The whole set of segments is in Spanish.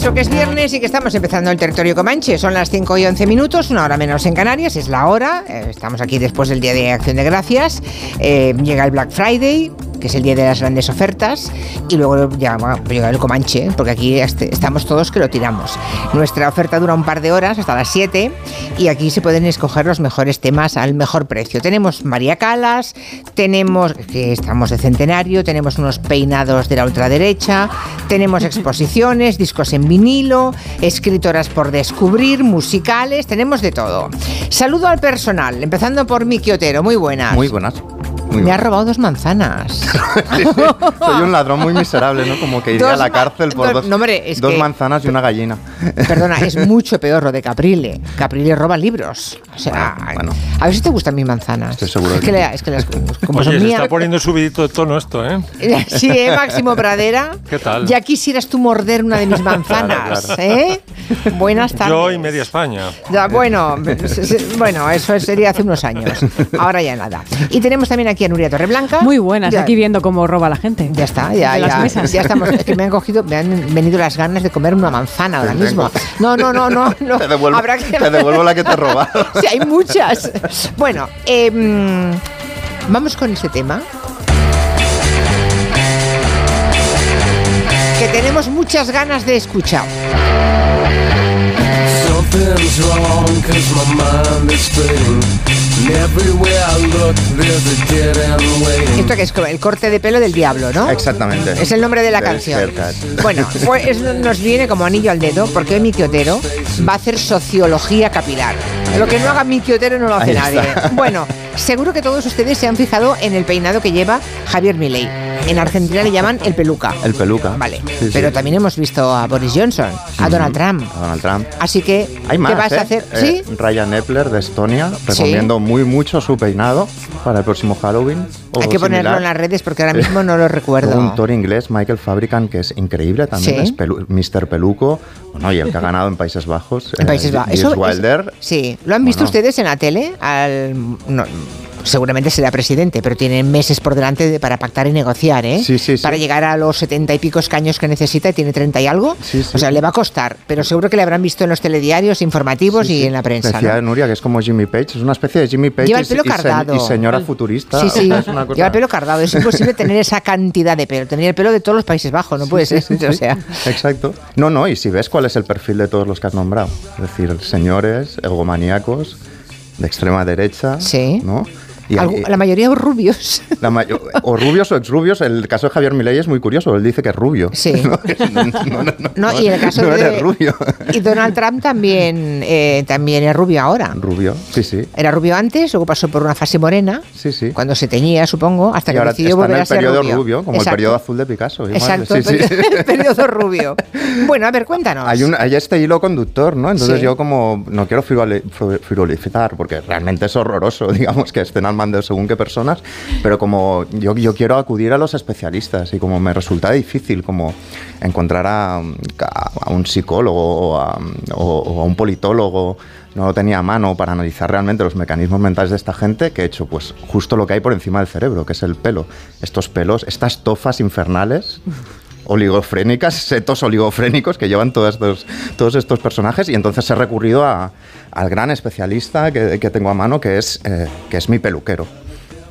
Eso, que es viernes y que estamos empezando el territorio comanche. Son las 5 y 11 minutos, una hora menos en Canarias, es la hora. Eh, estamos aquí después del Día de Acción de Gracias. Eh, llega el Black Friday, que es el día de las grandes ofertas, y luego ya bueno, llega el Comanche, porque aquí este- estamos todos que lo tiramos. Nuestra oferta dura un par de horas, hasta las 7, y aquí se pueden escoger los mejores temas al mejor precio. Tenemos María Calas, tenemos, que estamos de centenario, tenemos unos peinados de la ultraderecha, tenemos exposiciones, discos en vinilo, escritoras por descubrir, musicales, tenemos de todo. Saludo al personal, empezando por Miki Otero, muy buenas. Muy buenas. Muy Me ha robado dos manzanas. Sí, sí. Soy un ladrón muy miserable, ¿no? Como que iría Dos a la cárcel por dos- no, hombre, es dos que- manzanas y una gallina. Perdona, es mucho peor lo de Caprile. Caprile roba libros. O sea, Bueno, bueno. a ver si te gustan mis manzanas. Estoy seguro Es que, que le- es que las, como Oye, son se mías. está poniendo subidito de tono esto, ¿eh? Sí, ¿eh, Máximo Pradera? ¿Qué tal? Ya quisieras tú morder una de mis manzanas, Claro, claro. ¿eh? Buenas tardes. Yo y media España. Ya, bueno, bueno, eso sería hace unos años. Ahora ya nada. Y tenemos también aquí a Nuria Torreblanca. Muy buenas, Ya- aquí viendo cómo roba la gente. Ya está, ya, De las ya, mesas. ya estamos. Es que me han cogido, me han venido las ganas de comer una manzana ahora mismo. No, no, no, no. no. Te devuelvo, Habrá que- te devuelvo la que te he robado. Sí, hay muchas. Bueno, em, vamos con este tema. Que tenemos muchas ganas de escuchar. Something's wrong cause my mind is fading And everywhere I look there's a dead end waiting Esto que es como el corte de pelo del diablo, ¿no? Exactamente. Es el nombre de la canción. haircut. Bueno, pues eso nos viene como anillo al dedo porque hoy Miki Otero va a hacer sociología capilar. Lo que no haga Miki Otero no lo hace nadie. Bueno, seguro que todos ustedes se han fijado en el peinado que lleva Javier Milei. En Argentina le llaman el peluca. El peluca. Vale, Sí, sí. pero también hemos visto a Boris Johnson, a Donald Trump. A Donald Trump. Así que, Hay más, ¿qué vas ¿eh? a hacer? Eh, ¿Sí? Ryan Epler de Estonia. Recomiendo muy mucho su peinado para el próximo Halloween. Hay que ponerlo similar. en las redes porque ahora mismo no lo recuerdo. Un toro inglés, Michael Fabricant, que es increíble también, Sí. es pelu- Mr. Peluco, bueno, y el que ha ganado en Países Bajos. En Países Bajos. Eso, Eso es- Wilder. sí, ¿lo han visto Bueno. ustedes en la tele? Al, no, seguramente será presidente, pero tienen meses por delante de- para pactar y negociar, ¿eh? Sí, sí, sí. Para llegar a los setenta y pico escaños que necesita y tiene treinta y algo. Sí, sí. O sea, le va a costar, pero seguro que le habrán visto en los telediarios informativos y en la prensa. Decía ¿no? Nuria que es como Jimmy Page, es una especie de Jimmy Page Lleva el pelo y, cardado. y señora futurista. Sí, o sí, sea, es una cosa- lleva el pelo cardado. Es imposible tener esa cantidad de pelo. Tener el pelo de todos los Países Bajos, no puede ser. O sea, Exacto. No, no, y si ves cuál es el perfil de todos los que has nombrado, es decir, señores egomaníacos de extrema derecha, Sí. ¿no? Y- algu- la mayoría rubios. la mayo- o rubios o exrubios, el caso de Javier Milei es muy curioso, él dice que es rubio. Sí. No, no, no, no, y el caso de eres rubio. y Donald Trump también eh, también es rubio ahora. Rubio, sí, sí. Era rubio antes, luego pasó por una fase morena, Sí, sí. cuando se teñía, supongo, hasta Y que ahora decidió volver el a ser periodo rubio. rubio, como Exacto. el periodo azul de Picasso. igual. Exacto, Sí, el sí. periodo, el periodo rubio. Bueno, a ver, cuéntanos. Hay, un, hay este hilo conductor, ¿no? Entonces yo como no quiero frivolizar, porque realmente es horroroso, digamos, que estén al según qué personas, pero como yo, yo quiero acudir a los especialistas y como me resulta difícil como encontrar a, un psicólogo o a, o a un politólogo, no lo tenía a mano para analizar realmente los mecanismos mentales de esta gente, que he hecho pues justo lo que hay por encima del cerebro, que es el pelo. Estos pelos, estas tofas infernales oligofrénicas, setos oligofrénicos que llevan todos estos, todos estos personajes y entonces he recurrido a- al gran especialista que, que tengo a mano que es, eh, que es mi peluquero.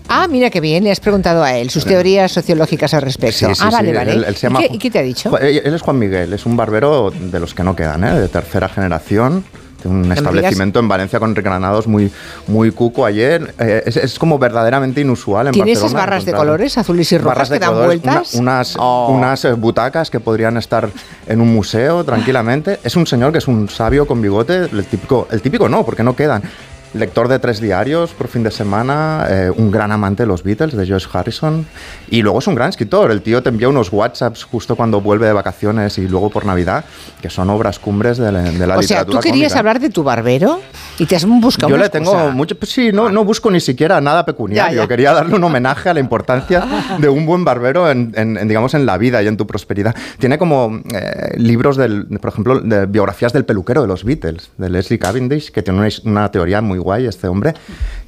Ah, mira qué bien, le has preguntado a él sus teorías sociológicas al respecto. Sí, sí, ah, vale, sí, vale. él- él se ¿Y qué- Ju- ¿Y qué te ha dicho? Ju- Él es Juan Miguel, es un barbero de los que no quedan, ¿eh? de tercera generación. Un establecimiento en Valencia con Granados muy, muy cuco ayer. Eh, es, es como verdaderamente inusual en ¿Tiene esas barras de colores, azules y rojas, que dan colores, vueltas? una- unas, Oh. unas eh, butacas que podrían estar en un museo tranquilamente. Es un señor que es un sabio con bigote, el típico, el típico no, porque no quedan. Lector de tres diarios por fin de semana, eh, un gran amante de los Beatles, de George Harrison, y luego es un gran escritor. El tío te envía unos WhatsApps justo cuando vuelve de vacaciones y luego por Navidad, que son obras cumbres de la, de la o sea, literatura. ¿tú querías cómica. hablar de tu barbero y te has buscado Yo le tengo excusa? mucho. pues sí, no, no busco ni siquiera nada pecuniario. Ya, ya. Quería darle un homenaje a la importancia de un buen barbero en, en- en, digamos, en la vida y en tu prosperidad. Tiene como eh, libros, del, por ejemplo, de biografías del peluquero de los Beatles, de Leslie Cavendish, que tiene una, una teoría muy guay, este hombre,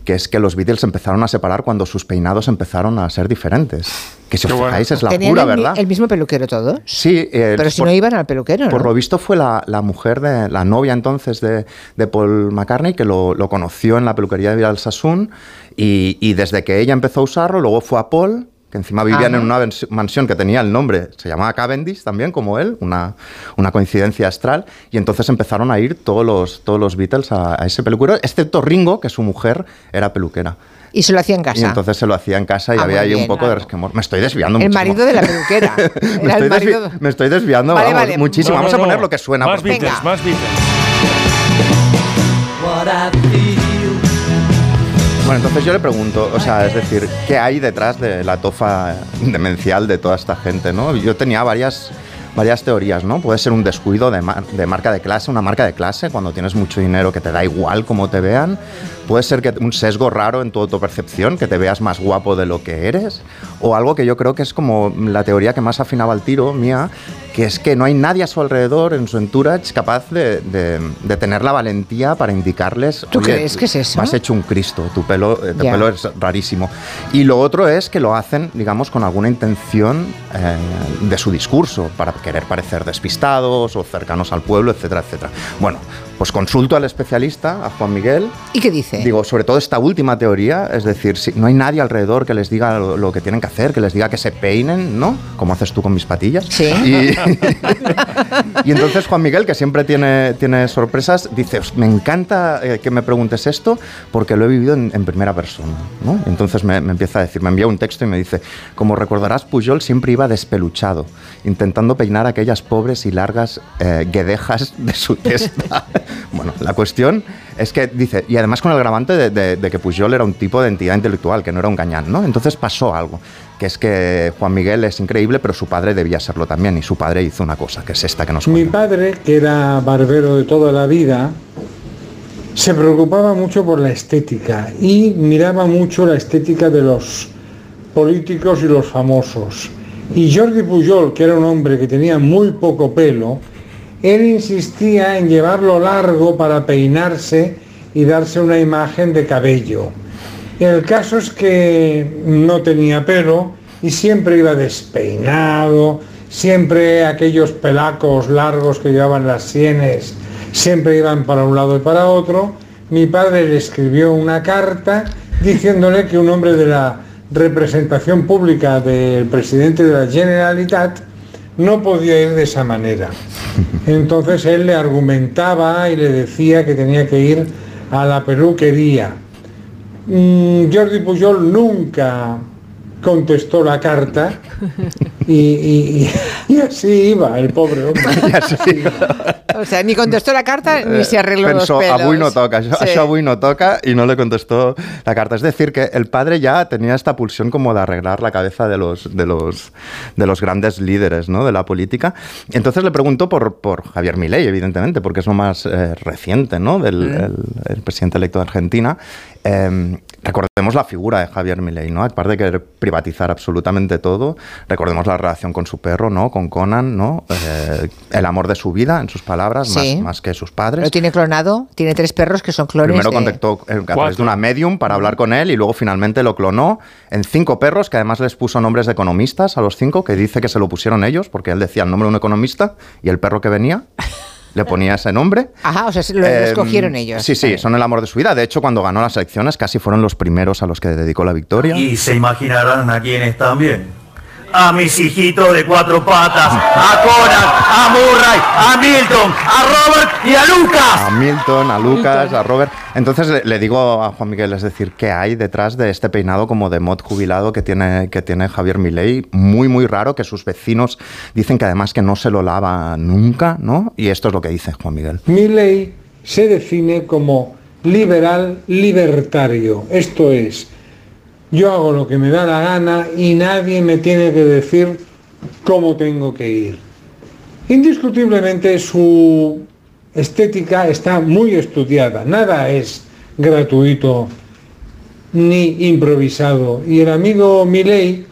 que es que los Beatles empezaron a separar cuando sus peinados empezaron a ser diferentes. que si os bueno. fijáis es la ¿Tenían pura el, verdad. el mismo peluquero todos? Sí, eh, Pero si por- no iban al peluquero, ¿no? Por lo visto fue la, la mujer de la novia entonces de, de Paul McCartney que lo, lo conoció en la peluquería de Vidal Sassoon y, y desde que ella empezó a usarlo, luego fue a Paul que encima vivían Ajá. en una mansión que tenía el nombre, se llamaba Cavendish también, como él, una, una coincidencia astral, y entonces empezaron a ir todos los, todos los Beatles a, a ese peluquero, excepto Ringo, que su mujer era peluquera. Y se lo hacía en casa. Y entonces se lo hacía en casa y Ah, había ahí un bien, poco de claro. resquemor. Me estoy desviando el muchísimo. marido de la peluquera. me, estoy marido... me estoy desviando Vale, vamos, vale. muchísimo. No, Vamos no, a poner no. lo que suena. Más por favor. Beatles, más Beatles. Bueno, entonces yo le pregunto, o sea, es decir, ¿qué hay detrás de la tofa demencial de toda esta gente, no? Yo tenía varias, varias teorías, ¿no? Puede ser un descuido de, mar- de marca de clase, una marca de clase, cuando tienes mucho dinero que te da igual cómo te vean. Puede ser que un sesgo raro en tu autopercepción, que te veas más guapo de lo que eres. O algo que yo creo que es como la teoría que más afinaba al tiro, mía, que es que no hay nadie a su alrededor, en su entourage, capaz de, de- de tener la valentía para indicarles... ¿Tú "Oye, crees que es eso? Vas hecho un Cristo, tu pelo, eh, tu pelo es rarísimo. Y lo otro es que lo hacen, digamos, con alguna intención eh, de su discurso, para querer parecer despistados o cercanos al pueblo, etcétera, etcétera. Bueno, pues consulto al especialista, a Juan Miguel. ¿Y qué dice? Digo, sobre todo esta última teoría, es decir, si no hay nadie alrededor que les diga lo, lo que tienen que hacer, que les diga que se peinen, ¿no? Como haces tú con mis patillas. Sí. Y, y entonces Juan Miguel, que siempre tiene, tiene sorpresas, dice, "Os- me encanta eh, que me preguntes esto porque lo he vivido en, en primera persona, ¿no? Entonces me, me empieza a decir, me envía un texto y me dice, como recordarás, Pujol siempre iba despeluchado, intentando peinar aquellas pobres y largas eh, guedejas de su testa. bueno, la cuestión es que dice, y además con el grabante de, de- de que Pujol era un tipo de entidad intelectual, que no era un gañán, ¿no? Entonces pasó algo, que es que Juan Miguel es increíble, pero su padre debía serlo también, y su padre hizo una cosa, que es esta que nos Mi cuenta. padre, que era barbero de toda la vida, se preocupaba mucho por la estética y miraba mucho la estética de los políticos y los famosos. Y Jordi Pujol, que era un hombre que tenía muy poco pelo, él insistía en llevarlo largo para peinarse y darse una imagen de cabello. El caso es que no tenía pelo y siempre iba despeinado, siempre aquellos pelacos largos que llevaban las sienes, siempre iban para un lado y para otro. Mi padre le escribió una carta diciéndole que un hombre de la representación pública del presidente de la Generalitat no podía ir de esa manera. Entonces él le argumentaba y le decía que tenía que ir a la peluquería. Mm, Jordi Pujol nunca contestó la carta y, y- y- así iba el pobre hombre. O sea, ni contestó la carta ni se arregló Eh, Pensó, los pelos. avui no toca, això, Sí. això avui no toca, y no le contestó la carta. Es decir, que el padre ya tenía esta pulsión como de arreglar la cabeza de los, de los, de los grandes líderes ¿no? de la política. Entonces le preguntó por, por Javier Milei, evidentemente, porque es lo más eh, reciente ¿no? del el, el presidente electo de Argentina. Eh, recordemos la figura de Javier Milei, ¿no? Aparte de querer privatizar absolutamente todo, recordemos la relación con su perro, ¿no? Con Conan, ¿no? Eh, el amor de su vida, en sus palabras, Sí. más, más que sus padres. Lo tiene clonado, tiene tres perros que son clones. Primero de- contactó eh, a través de una medium para hablar con él y luego finalmente lo clonó en cinco perros que además les puso nombres de economistas a los cinco, que dice que se lo pusieron ellos porque él decía el nombre de un economista y el perro que venía le ponía ese nombre. Ajá, o sea, se lo, lo Eh, escogieron ellos. Sí, sí, son el amor de su vida. De hecho, cuando ganó las elecciones casi fueron los primeros a los que dedicó la victoria. Y se imaginarán a quiénes también. A mis hijitos de cuatro patas, a Conan, a Murray, a Milton, a Robert y a Lucas. a Milton, a Lucas, a Robert. Entonces le, le digo a Juan Miguel, es decir, ¿qué hay detrás de este peinado como de mod jubilado que tiene, que tiene Javier Milei? Muy, muy raro, que sus vecinos dicen que además que no se lo lava nunca, ¿no? Y esto es lo que dice Juan Miguel. Mi ley se define como liberal libertario, esto es, yo hago lo que me da la gana y nadie me tiene que decir cómo tengo que ir. Indiscutiblemente su estética está muy estudiada, nada es gratuito ni improvisado. Y el amigo Milei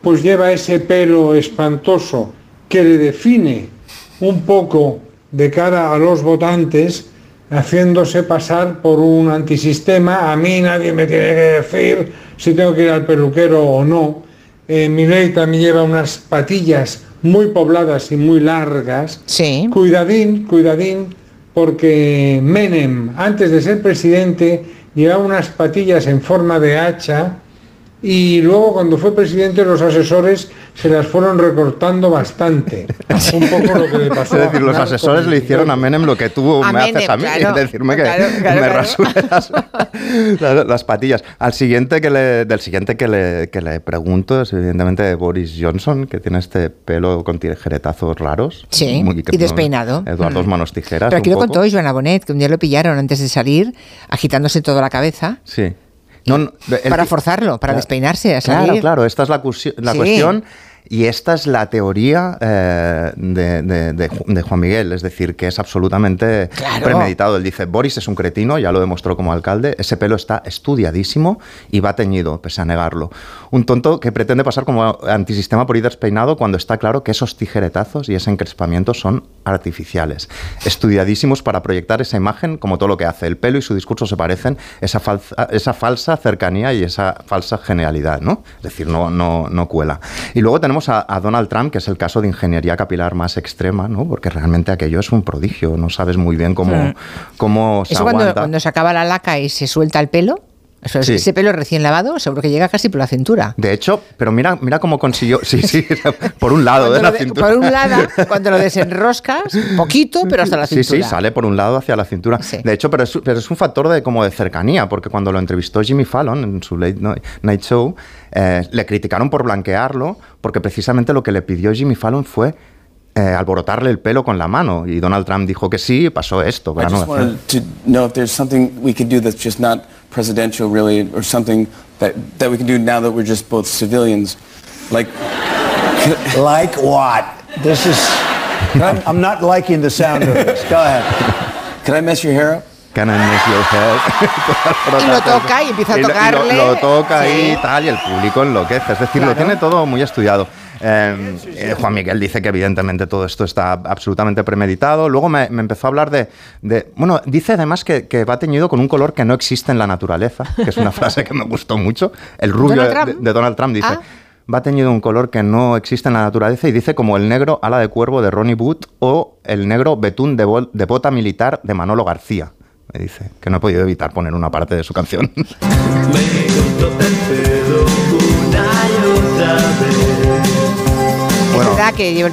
pues lleva ese pelo espantoso que le define un poco de cara a los votantes, haciéndose pasar por un antisistema. A mí nadie me tiene que decir si tengo que ir al peluquero o no. eh, Milei también lleva unas patillas muy pobladas y muy largas. Sí. Cuidadín, cuidadín, porque Menem, antes de ser presidente, llevaba unas patillas en forma de hacha y luego cuando fue presidente los asesores se las fueron recortando bastante. Un poco lo que le pasó. Es decir, a los asesores le hicieron a Menem lo que tú A me Menem, haces a mí, claro. decirme que Claro, claro, me claro. rasure las, las- las patillas. Al siguiente que le, del siguiente que le, que le pregunto es evidentemente Boris Johnson, que tiene este pelo con tijeretazos raros. Sí, Muy- y despeinado. Eduardo Mm. Manos Tijeras. Pero aquí un lo poco. contó Joana Bonet, que un día lo pillaron antes de salir, agitándose toda la cabeza. Sí. No, no, el- para forzarlo, para Claro. despeinarse, a Claro, salir. claro, esta es la, cusi- la Sí. cuestión y esta es la teoría eh, de, de- de de Juan Miguel, es decir, que es absolutamente Claro. premeditado. Él dice, Boris es un cretino, ya lo demostró como alcalde, ese pelo está estudiadísimo y va teñido, pese a negarlo. Un tonto que pretende pasar como antisistema por ir despeinado cuando está claro que esos tijeretazos y ese encrespamiento son artificiales, estudiadísimos para proyectar esa imagen como todo lo que hace. El pelo y su discurso se parecen, esa, falsa, esa falsa cercanía y esa falsa genialidad, ¿no? Es decir, no, no, no cuela. Y luego tenemos a, a Donald Trump, que es el caso de ingeniería capilar más extrema, ¿no? Porque realmente aquello es un prodigio, no sabes muy bien cómo, Mm. cómo se Eso cuando, aguanta. cuando se acaba la laca y se suelta el pelo, eso es- Sí. ese pelo recién lavado, seguro que llega casi por la cintura. De hecho, pero mira, mira cómo consiguió. Sí, sí, por un lado Cuando de la de- cintura. por un lado, cuando lo desenroscas, poquito, pero hasta la Sí, cintura. sí, sale por un lado hacia la cintura. Sí. De hecho, pero es, pero es un factor de como de cercanía, porque cuando lo entrevistó Jimmy Fallon en su Late Night Show, eh, le criticaron por blanquearlo, porque precisamente lo que le pidió Jimmy Fallon fue eh, alborotarle el pelo con la mano. Y Donald Trump dijo que sí, y pasó esto. I para just no hacer- wanted to know if there's something we could do that's just not presidential, really, or something that, that we can do now that we're just both civilians. Like, Like what? This is. I'm, I'm not liking the sound of this. Go ahead. can I mess your hair up? Can I mess your head? Y lo toca y empieza a Y lo- y lo- tocarle. Lo, toca Sí. y tal, y el público enloquece. Es decir, lo tiene todo muy estudiado. Eh, eh, Juan Miguel dice que evidentemente todo esto está absolutamente premeditado. Luego me, me empezó a hablar de, de- Bueno, dice además que, que va teñido con un color que no existe en la naturaleza, que es una frase que me gustó mucho. El rubio ¿Donald de, Donald Trump dice... Ah. Va teñido un color que no existe en la naturaleza y dice como el negro ala de cuervo de Ronnie Wood o el negro betún de, bol- de bota militar de Manolo García. Me dice que no he podido evitar poner una parte de su canción. Es que lleva,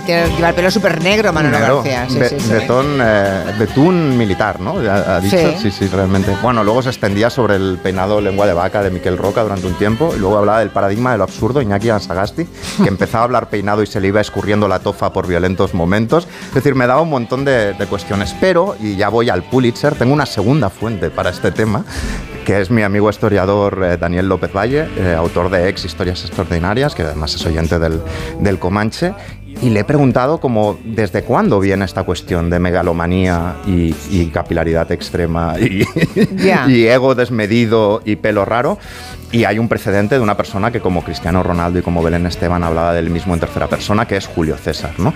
el pelo súper negro Manolo Negro, García. Sí, be- sí, sí. betón, eh, betún militar, ¿no? Ha, ha dicho, Sí. sí. sí, realmente. Bueno, luego se extendía sobre el peinado lengua de vaca de Miquel Roca durante un tiempo y luego hablaba del paradigma de lo absurdo, Iñaki Ansagasti, que empezaba a hablar peinado y se le iba escurriendo la tofa por violentos momentos. Es decir, me daba un montón de, de cuestiones, pero, y ya voy al Pulitzer, tengo una segunda fuente para este tema, que es mi amigo historiador eh, Daniel López Valle, eh, autor de Ex Historias Extraordinarias, que además es oyente del, del Comanche. Y le he preguntado como desde cuándo viene esta cuestión de megalomanía y, y capilaridad extrema y, y ego desmedido y pelo raro. Y hay un precedente de una persona que como Cristiano Ronaldo y como Belén Esteban hablaba del mismo en tercera persona, que es Julio César. ¿no?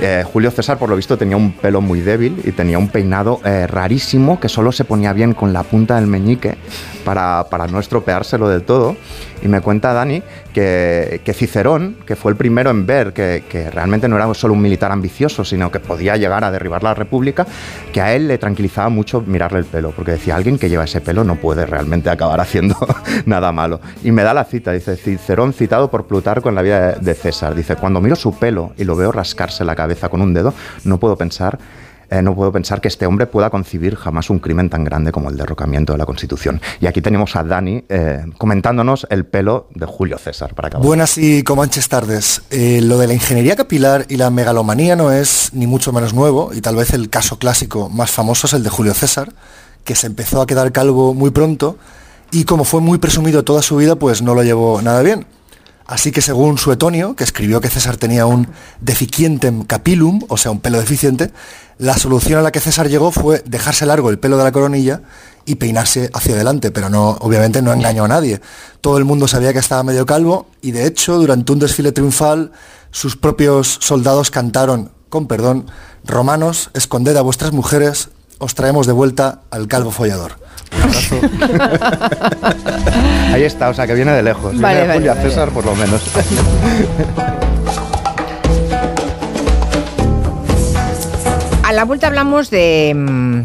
Eh, Julio César, por lo visto, tenía un pelo muy débil y tenía un peinado eh, rarísimo que solo se ponía bien con la punta del meñique para, para no estropeárselo del todo. Y me cuenta Dani que, que Cicerón, que fue el primero en ver que, que realmente no era solo un militar ambicioso, sino que podía llegar a derribar la República, que a él le tranquilizaba mucho mirarle el pelo, porque decía, alguien que lleva ese pelo no puede realmente acabar haciendo nada Y me da la cita, dice, Cicerón citado por Plutarco en la vida de, César, dice, cuando miro su pelo y lo veo rascarse la cabeza con un dedo, no puedo pensar eh, no puedo pensar que este hombre pueda concebir jamás un crimen tan grande como el derrocamiento de la Constitución. Y aquí tenemos a Dani eh, comentándonos el pelo de Julio César para acabar. Buenas y comanches tardes. Eh, lo de la ingeniería capilar y la megalomanía no es ni mucho menos nuevo y tal vez el caso clásico más famoso es el de Julio César, que se empezó a quedar calvo muy pronto y como fue muy presumido toda su vida, pues no lo llevó nada bien. Así que según Suetonio, que escribió que César tenía un deficientem capillum, o sea, un pelo deficiente, la solución a la que César llegó fue dejarse largo el pelo de la coronilla y peinarse hacia adelante, pero no, obviamente no engañó a nadie. Todo el mundo sabía que estaba medio calvo y de hecho durante un desfile triunfal sus propios soldados cantaron, con perdón, romanos, esconded a vuestras mujeres, os traemos de vuelta al calvo follador. Ahí está, o sea que viene de lejos. Viene Vale, de vale, Julia vale. César, por lo menos. A la vuelta hablamos de mm,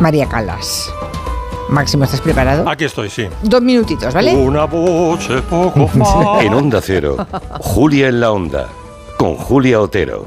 María Calas. Máximo, ¿estás preparado? Aquí estoy, sí. Dos minutitos, ¿vale? Una voz poco más. En Onda Cero, Julia en la Onda, con Julia Otero.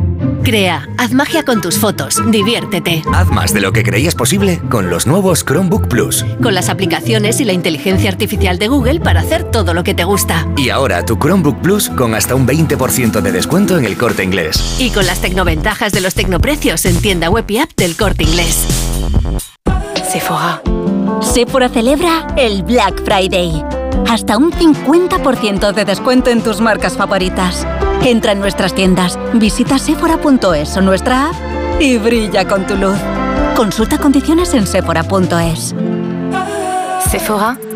Crea, haz magia con tus fotos, diviértete. Haz más de lo que creías posible con los nuevos Chromebook Plus. Con las aplicaciones y la inteligencia artificial de Google para hacer todo lo que te gusta. Y ahora tu Chromebook Plus con hasta un 20% de descuento en el corte inglés. Y con las tecnoventajas de los tecnoprecios en tienda web y app del corte inglés. Sephora. Sephora celebra el Black Friday. Hasta un 50% de descuento en tus marcas favoritas. Entra en nuestras tiendas, visita sephora.es o nuestra app y brilla con tu luz. Consulta condiciones en sephora.es. Sephora,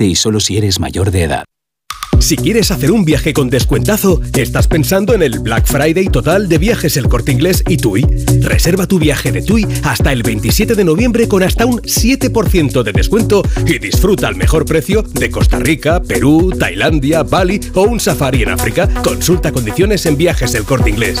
y solo si eres mayor de edad. Si quieres hacer un viaje con descuentazo, estás pensando en el Black Friday total de viajes El Corte Inglés y TUI. Reserva tu viaje de TUI hasta el 27 de noviembre con hasta un 7% de descuento y disfruta al mejor precio de Costa Rica, Perú, Tailandia, Bali o un safari en África. Consulta condiciones en viajes El Corte Inglés.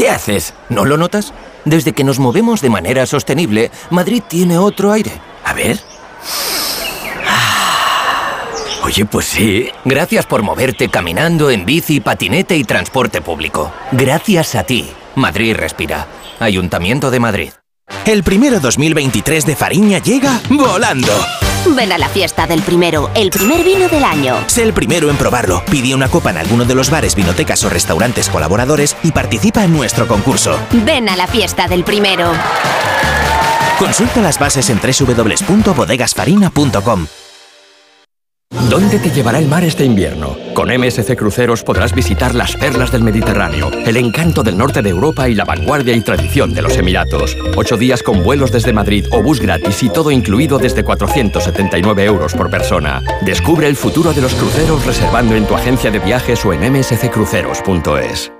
¿Qué haces? ¿No lo notas? Desde que nos movemos de manera sostenible, Madrid tiene otro aire. A ver. Oye, pues sí. Gracias por moverte caminando, en bici, patinete y transporte público. Gracias a ti. Madrid respira. Ayuntamiento de Madrid. El primero 2023 de Fariña llega volando. Ven a la fiesta del primero, el primer vino del año. Sé el primero en probarlo. Pide una copa en alguno de los bares, vinotecas o restaurantes colaboradores y participa en nuestro concurso. Ven a la fiesta del primero. Consulta las bases en www.bodegasfarina.com. ¿Dónde te llevará el mar este invierno? Con MSC Cruceros podrás visitar las perlas del Mediterráneo, el encanto del norte de Europa y la vanguardia y tradición de los Emiratos. Ocho días con vuelos desde Madrid o bus gratis y todo incluido desde 479 euros por persona. Descubre el futuro de los cruceros reservando en tu agencia de viajes o en msccruceros.es.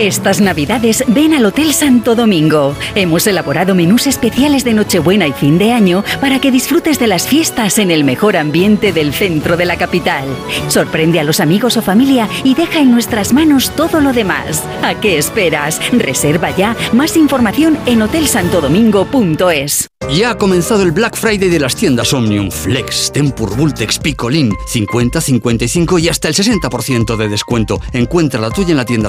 Estas navidades ven al Hotel Santo Domingo. Hemos elaborado menús especiales de Nochebuena y fin de año para que disfrutes de las fiestas en el mejor ambiente del centro de la capital. Sorprende a los amigos o familia y deja en nuestras manos todo lo demás. ¿A qué esperas? Reserva ya. Más información en hotelsantodomingo.es. Ya ha comenzado el Black Friday de las tiendas Omnium Flex, Tempur Vultex Picolín, 50, 55 y hasta el 60% de descuento. Encuentra la tuya en la tienda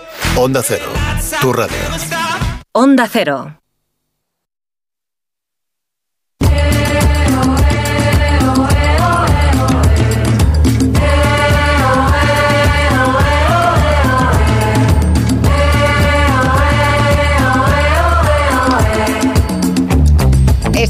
Onda Cero, tu radio. Onda Cero.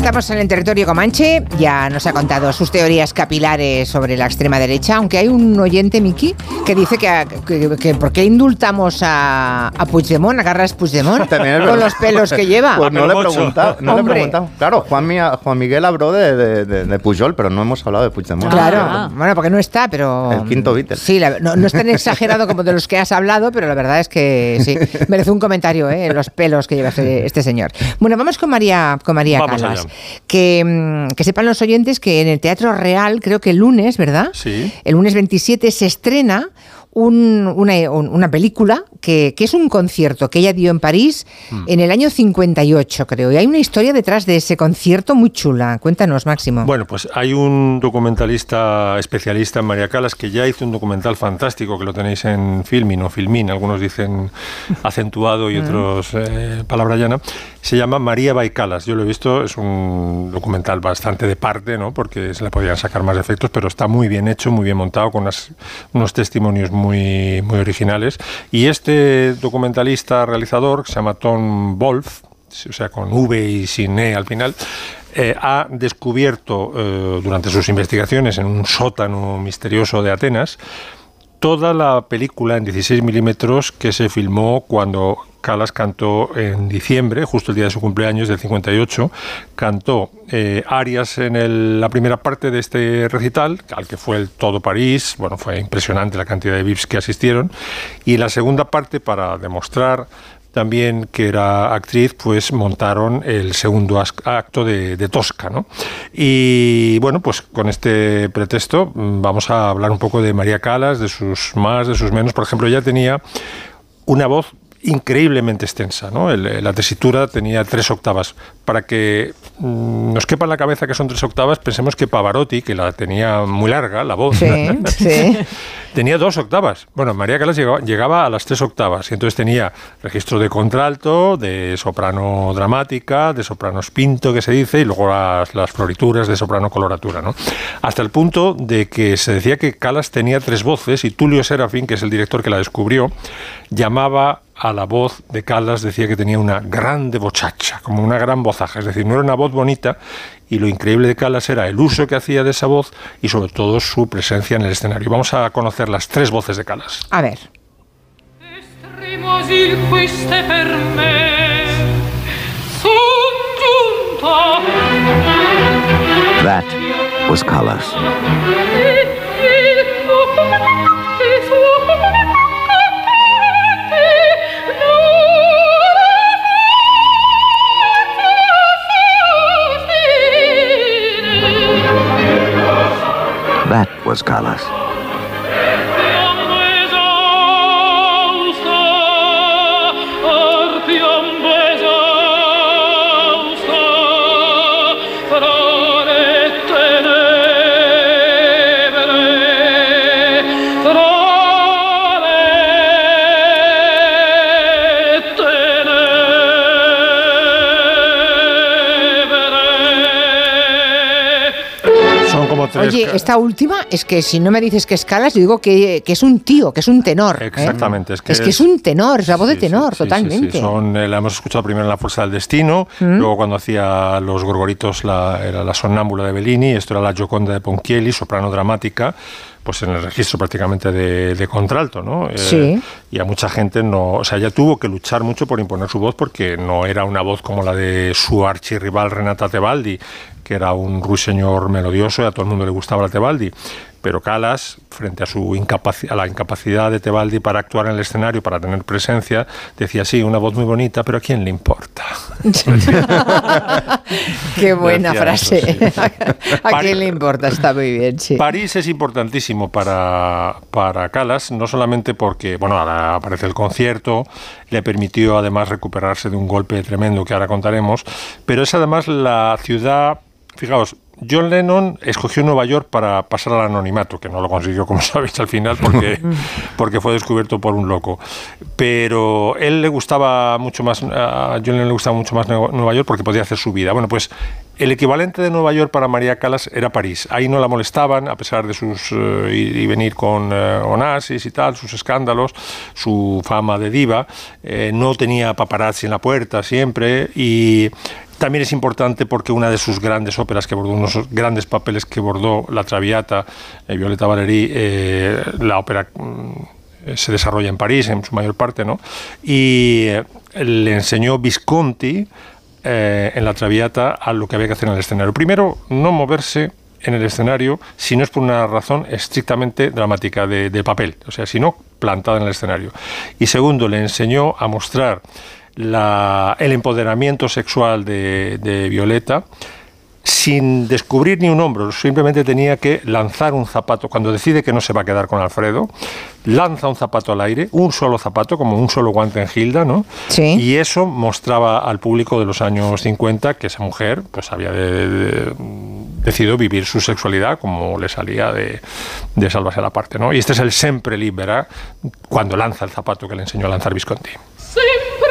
Estamos en el territorio Comanche, ya nos ha contado sus teorías capilares sobre la extrema derecha, aunque hay un oyente, Miki, que dice que, que, que ¿por qué indultamos a, a Puigdemont, a Carles Puigdemont, con los pelos que lleva? Pues no le he preguntado, no le he preguntado. Claro, Juan, Juan Miguel habló de, de, de, de, Pujol, pero no hemos hablado de Puigdemont. Claro, ah. bueno, porque no está, pero... El quinto Beatle. Sí, la, no, no, es tan exagerado como de los que has hablado, pero la verdad es que sí, merece un comentario, ¿eh? Los pelos que lleva este, este señor. Bueno, vamos con María, con María vamos Calas. Que, mm, que, sepan los oyentes que en el Teatro Real, creo que el lunes, ¿verdad? Sí. El lunes 27 se estrena un, una, una, película que, que, es un concierto que ella dio en París mm. en el año 58, creo. Y hay una historia detrás de ese concierto muy chula. Cuéntanos, Máximo. Bueno, pues hay un documentalista especialista en María Calas que ya hizo un documental fantástico que lo tenéis en Filmin o Filmin, algunos dicen acentuado y otros eh, palabra llana. Se llama María Baicalas. Yo lo he visto, es un documental bastante de parte, ¿no? Porque se le podrían sacar más efectos, pero está muy bien hecho, muy bien montado, con unas, unos testimonios muy, muy originales. Y este documentalista realizador, que se llama Tom Wolf, o sea, con V y sin E al final, eh, ha descubierto eh, durante sus investigaciones en un sótano misterioso de Atenas toda la película en 16 milímetros que se filmó cuando Calas cantó en diciembre, justo el día de su cumpleaños del 58, cantó eh, arias en la primera parte de este recital, al que fue el todo París, bueno, fue impresionante la cantidad de VIPs que asistieron, y la segunda parte, para demostrar también que era actriz, pues montaron el segundo acto de, Tosca, ¿no? Y bueno, pues con este pretexto mm, vamos a hablar un poco de María Calas, de sus más, de sus menos. Por ejemplo, ella tenía una voz increíblemente extensa. ¿no? El, la tesitura tenía tres octavas. Para que mmm, nos quepa en la cabeza que son tres octavas, pensemos que Pavarotti, que la tenía muy larga, la voz, sí, sí. tenía dos octavas. Bueno, María Calas llegaba, llegaba, a las tres octavas y entonces tenía registro de contralto, de soprano dramática, de soprano spinto, que se dice, y luego las, las florituras de soprano coloratura. ¿no? Hasta el punto de que se decía que Calas tenía tres voces y Tulio Serafín, que es el director que la descubrió, llamaba a la voz de Calas decía que tenía una grande bochacha, como una gran vozaja, es decir, no era una voz bonita y lo increíble de Calas era el uso que hacía de esa voz y sobre todo su presencia en el escenario. Vamos a conocer las tres voces de Calas. A ver. That was Calas. That was Carlos. Oye, esta última es que si no me dices que escalas, yo digo que, que es un tío, que es un tenor. ¿eh? Exactamente. Es, que es, que es un tenor, es la voz de tenor, totalmente. Son, eh, la hemos escuchado primero en La Fuerza del Destino, Mm. luego cuando hacía Los Gorgoritos la, era la sonámbula de Bellini, esto era la Gioconda de Ponchielli, soprano dramática, pues en el registro prácticamente de, de contralto, ¿no? Eh, Sí. y a mucha gente no, o sea, ella tuvo que luchar mucho por imponer su voz porque no era una voz como la de su archirrival Renata Tebaldi, que era un ruiseñor melodioso y a todo el mundo le gustaba la Tebaldi. Pero Calas, frente a, su incapaci- a la incapacidad de Tebaldi para actuar en el escenario, para tener presencia, decía, sí, una voz muy bonita, pero ¿a quién le importa? Qué buena Decía frase. eso, sí. ¿A quién le importa? Está muy bien, sí. París es importantísimo para, para Calas, no solamente porque, bueno, ahora aparece el concierto, le permitió además recuperarse de un golpe tremendo que ahora contaremos, pero es además la ciudad, fijaos, John Lennon escogió Nueva York para pasar al anonimato, que no lo consiguió, como sabéis, al final, porque, porque fue descubierto por un loco. Pero él le gustaba mucho más, a John Lennon le gustaba mucho más Nueva York porque podía hacer su vida. Bueno, pues el equivalente de Nueva York para María Calas era París. Ahí no la molestaban, a pesar de sus eh, ir y venir con eh, Onassis y tal, sus escándalos, su fama de diva. Eh, no tenía paparazzi en la puerta siempre y también es importante porque una de sus grandes óperas que bordó, unos grandes papeles que bordó la Traviata, eh, Violeta Valery, eh, la ópera mm, se desarrolla en París en su mayor parte, ¿no? Y eh, le enseñó Visconti eh, en la Traviata a lo que había que hacer en el escenario. Primero, no moverse en el escenario si no es por una razón estrictamente dramática de, de papel, o sea, si no plantada en el escenario. Y segundo, le enseñó a mostrar la- el empoderamiento sexual de, de Violeta sin descubrir ni un hombro, simplemente tenía que lanzar un zapato. Cuando decide que no se va a quedar con Alfredo, lanza un zapato al aire, un solo zapato, como un solo guante en Gilda, ¿no? Y eso mostraba al público de los años 50 que esa mujer pues había de- de- decidido vivir su sexualidad como le salía de, de salvarse a la parte, ¿no? Y este es el sempre libera cuando lanza el zapato que le enseñó a lanzar Visconti. Sempre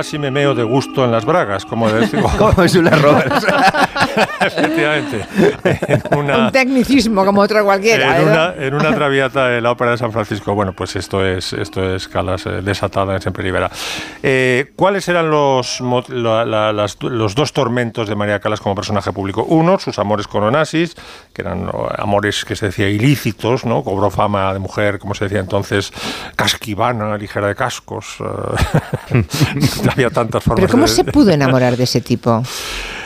Casi me meo de gusto en las bragas, como decimos. Como Julia Roberts. Efectivamente. En una, Un tecnicismo como otro cualquiera. en ¿eh? una, en una traviata de la ópera de San Francisco. Bueno, pues esto es esto es Calas eh, desatada en Siempre Libera. Eh, ¿Cuáles eran los, mo- la- la- las- los dos tormentos de María Calas como personaje público? Uno, sus amores con Onassis, que eran amores que se decía ilícitos, ¿no? Cobró fama de mujer, como se decía entonces, casquivana, ligera de cascos. había tantas formas Pero ¿cómo de- se pudo enamorar de ese tipo?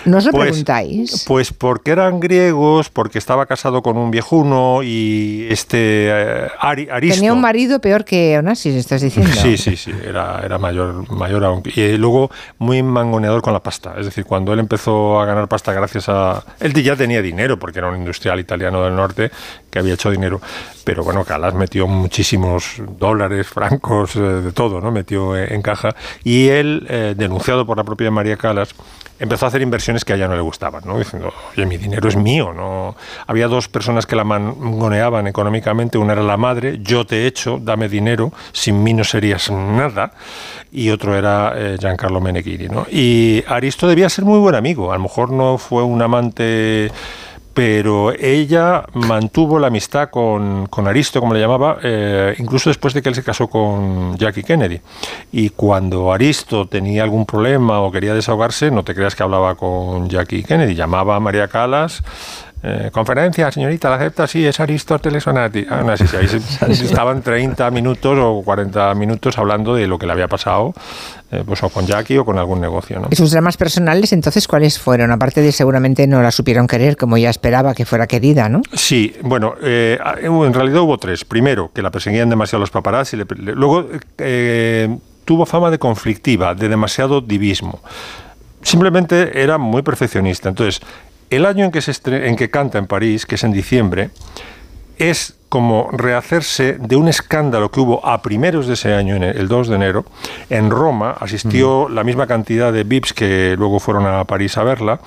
¿No os lo Pues- preguntáis? Pues porque eran griegos, porque estaba casado con un viejuno y este eh, Ari- Aristo. Tenía un marido peor que Onassis, estás diciendo. Sí, sí, sí, era, era mayor, mayor aún. Y luego muy mangoneador con la pasta. Es decir, cuando él empezó a ganar pasta gracias a... Él ya tenía dinero porque era un industrial italiano del norte que había hecho dinero. Pero bueno, Calas metió muchísimos dólares, francos, eh, de todo, ¿no? Metió eh, en caja. Y él, eh, denunciado por la propia María Calas, empezó a hacer inversiones que a ella no le gustaban, ¿no? Diciendo, oye, mi dinero es mío, ¿no? Había dos personas que la mangoneaban económicamente, una era la madre, yo te echo, dame dinero, sin mí no serías nada, y otro era eh, Giancarlo Meneghini, ¿no? Y Aristo debía ser muy buen amigo, a lo mejor no fue un amante pero ella mantuvo la amistad con, con Aristo, como le llamaba, eh, incluso después de que él se casó con Jackie Kennedy. Y cuando Aristo tenía algún problema o quería desahogarse, no te creas que hablaba con Jackie Kennedy, llamaba a María Calas, eh, conferencia, señorita, ¿la acepta? Sí, es Aristóteles Onati. Ah, no, sí, sí, ahí se- estaban 30 minutos o 40 minutos hablando de lo que le había pasado, eh, pues o con Jackie o con algún negocio, ¿no? ¿Y sus dramas personales entonces cuáles fueron? Aparte de seguramente no la supieron querer como ya esperaba que fuera querida, ¿no? Sí, bueno, eh, en realidad hubo tres. Primero, que la perseguían demasiado los paparazzi. le- le- luego, eh, tuvo fama de conflictiva, de demasiado divismo. Simplemente era muy perfeccionista. Entonces, el año en que, se en que canta en París, que es en diciembre, es como rehacerse de un escándalo que hubo a primeros de ese año, en el el 2 de enero. En Roma asistió la misma cantidad de VIPs que luego fueron a París a verla.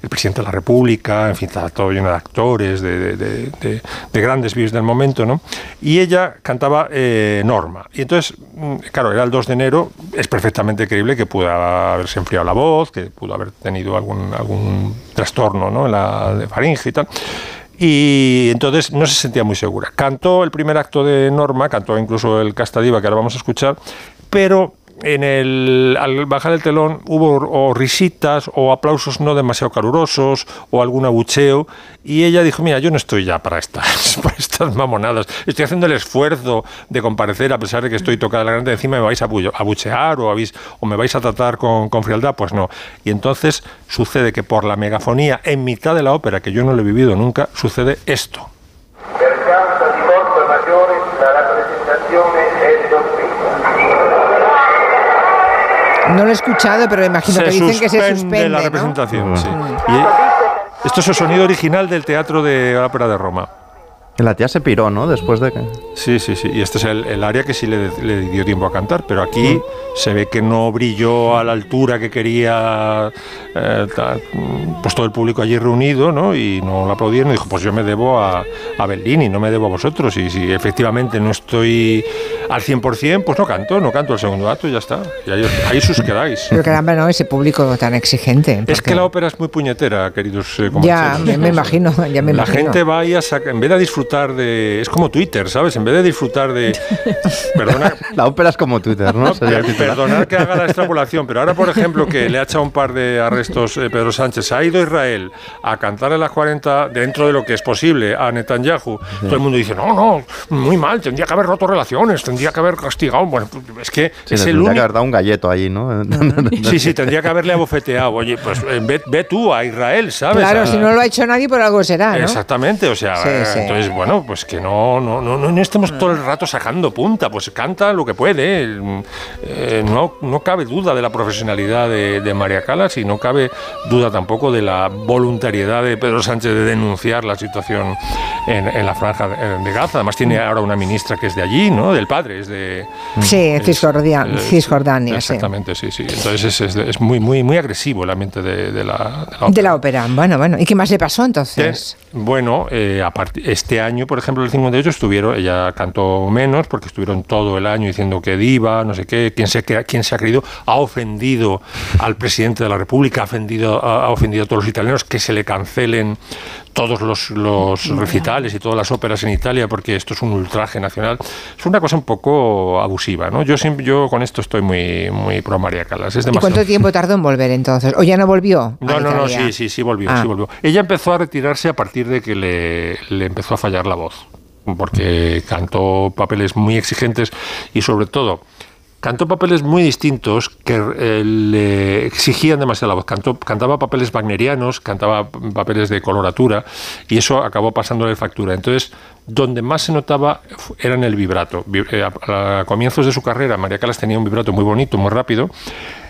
El presidente de la República, en fin, estaba todo lleno de actores, de, de- de- de- de grandes VIPs del momento, ¿no? Y ella cantaba eh, Norma. Y entonces, mm, claro, era el 2 de enero, es perfectamente creíble que pudo haberse enfriado la voz, que pudo haber tenido algún, algún trastorno ¿no? en la de faringe y tal. Y entonces no se sentía muy segura. Cantó el primer acto de Norma, cantó incluso el Castadiva, que ahora vamos a escuchar, pero en el, al bajar el telón hubo risitas o aplausos no demasiado calurosos o algún abucheo y ella dijo, mira, yo no estoy ya para estas, estas mamonadas, estoy haciendo el esfuerzo de comparecer a pesar de que estoy tocada la grande encima me vais a abu- abuchear o, habéis- o me vais a tratar con, con frialdad, pues no. Y entonces sucede que por la megafonía en mitad de la ópera, que yo no lo he vivido nunca, sucede esto. No lo he escuchado, pero imagino que dicen que se suspende, la ¿no? representación, sí. Y esto es el sonido original del Teatro de la Ópera de Roma. Y la tía se piró, ¿no? Después de que... Sí, sí, sí. Y este es el, el área que sí le, le dio tiempo a cantar, pero aquí se ve que no brilló a la altura que quería eh, pues todo el público allí reunido, ¿no? Y no la aplaudieron. Y dijo, pues yo me debo a, a Bellini, no me debo a vosotros. Y si efectivamente no estoy al 100%, pues no canto, no canto el segundo acto y ya está. Y ahí, ahí os quedáis. Pero caramba, ¿no? Ese público tan exigente. Es que la ópera es muy puñetera, queridos eh, Ya, me, me imagino, ya me la imagino. gente va ahí a sacar, en vez de disfrutar de. Es como Twitter, ¿sabes? En vez de disfrutar de. Perdona. La ópera es como Twitter, ¿no? Sería el Per- titular. Perdonad que haga la extrapolación, pero ahora, por ejemplo, que le ha echado un par de arrestos eh, Pedro Sánchez, ha ido a Israel a cantar en las 40 dentro de lo que es posible a Netanyahu. Todo el mundo dice, no, no, muy mal, tendría que haber roto relaciones, tendría que haber castigado. Bueno, es que Sí, es el tendría que único. haber dado un galleto allí, ¿no? Sí, sí, tendría que haberle abofeteado. Oye, pues eh, ve, ve tú a Israel, ¿sabes? Claro, A- si no lo ha hecho nadie, por algo será, ¿no? Exactamente, o sea, Sí, sí. entonces, bueno, pues que no, no, no, no estemos todo el rato sacando punta, pues canta lo que puede. eh, eh, no, no cabe duda de la profesionalidad de, de María Calas y no cabe duda tampoco de la voluntariedad de Pedro Sánchez de denunciar la situación en, en la franja de, de Gaza. Además tiene ahora una ministra que es de allí, ¿no? Del padre, es de... Sí, es- Cisjordia- eh, Cisjordania, sí. Exactamente, sí, sí. Entonces es, es- es muy, muy, muy agresivo el ambiente de, de la, de la De la ópera. Bueno, bueno. ¿Y qué más le pasó entonces? bueno, eh, a part- este año, por ejemplo, el 58 estuvieron, ella cantó menos porque estuvieron todo el año diciendo que diva, no sé qué, quién se, quién se ha creído, ha ofendido al presidente de la República, ha ofendido, ha ofendido a todos los italianos, que se le cancelen todos los, los recitales y todas las óperas en Italia porque esto es un ultraje nacional. Es una cosa un poco abusiva, ¿no? Yo, siempre, yo con esto estoy muy, muy pro María Calas. Es ¿Y demasiado cuánto tiempo tardó en volver entonces? ¿O ya no volvió? a no, no, no, sí, sí, sí volvió, Ah. sí volvió. Ella empezó a retirarse a partir de que le, le empezó a fallar la voz, porque cantó papeles muy exigentes y sobre todo cantó papeles muy distintos que eh, le exigían demasiado la voz. Cantó, cantaba papeles wagnerianos, cantaba papeles de coloratura y eso acabó pasándole factura. Entonces, donde más se notaba era en el vibrato. Vi- eh, a, comienzos de su carrera, María Calas tenía un vibrato muy bonito, muy rápido,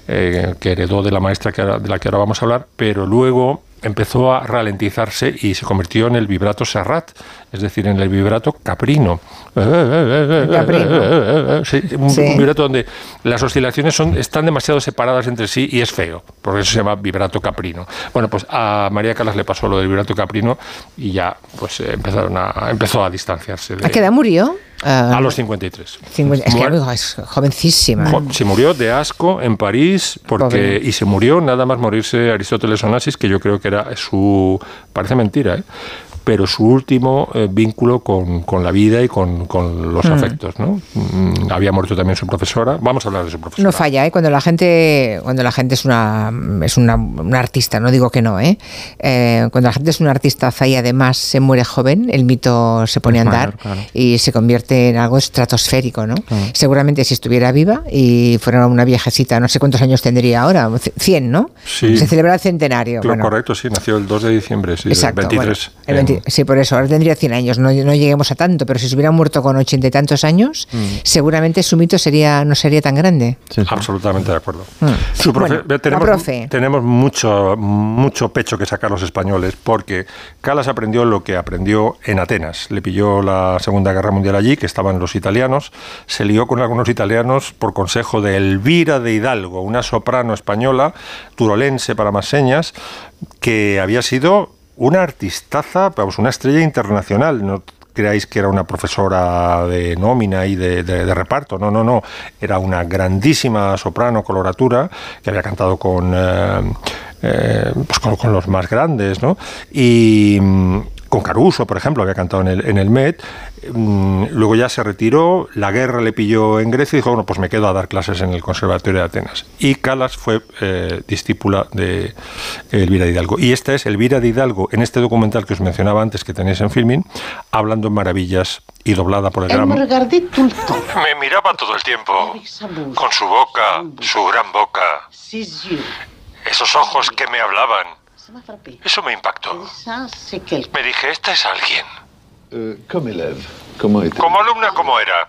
eh, que heredó de la maestra que de la que ahora vamos a hablar, pero luego empezó a ralentizarse y se convirtió en el vibrato Serrat, es decir, en el vibrato caprino. Caprino. Sí, un, Sí. vibrato donde las oscilaciones son, están demasiado separadas entre sí y es feo, por eso se llama vibrato caprino. Bueno, pues a María Calas le pasó lo del vibrato caprino y ya pues eh, empezaron a, empezó a distanciarse. De, ¿A qué edad murió? Ah, a los 53. cincuenta- es que Muer- es jovencísima. Jo- Se murió de asco en París porque y se murió nada más morirse Aristóteles Onassis, que yo creo que era su parece mentira, ¿eh? Pero su último eh, vínculo con, con la vida y con, con los Mm. afectos. ¿no? Mm, había muerto también su profesora. Vamos a hablar de su profesora. No falla, ¿eh? Cuando la gente, cuando la gente es una es una, una artista, no digo que no, ¿eh? Eh, Cuando la gente es un artista y además se muere joven, el mito se pone a andar mayor, claro. y se convierte en algo estratosférico, ¿no? Claro. Seguramente si estuviera viva y fuera una viejecita, no sé cuántos años tendría ahora, 100, ¿no? Sí. Se celebra el centenario. Claro, bueno. Correcto, sí, nació el 2 de diciembre, sí, Exacto, 23. bueno, el 20 sí, por eso, ahora tendría 100 años, no, no lleguemos a tanto, pero si se hubiera muerto con ochenta y tantos años, Mm. seguramente su mito sería no sería tan grande. Absolutamente de acuerdo. Mm. Su profe- Bueno, la tenemos profe. tenemos mucho, mucho pecho que sacar los españoles porque Calas aprendió lo que aprendió en Atenas. Le pilló la Segunda Guerra Mundial allí, que estaban los italianos. Se lió con algunos italianos por consejo de Elvira de Hidalgo, una soprano española, turolense para más señas, que había sido una artistaza, vamos, una estrella internacional. No creáis que era una profesora de nómina y de, reparto. No, no, no. Era una grandísima soprano coloratura que había cantado con, eh, eh, pues con los más grandes, ¿no? Y mm, con Caruso, por ejemplo, había cantado en el, en el Met. Mm, Luego ya se retiró, la guerra le pilló en Grecia y dijo, bueno, pues me quedo a dar clases en el Conservatorio de Atenas. Y Calas fue eh, discípula de Elvira de Hidalgo. Y esta es Elvira de Hidalgo, en este documental que os mencionaba antes, que tenéis en Filmin, hablando en maravillas y doblada por el gran... me miraba todo el tiempo, con su boca, su gran boca, esos ojos que me hablaban. Eso me impactó. Me dije, esta es alguien. Était Como alumna, ¿cómo era?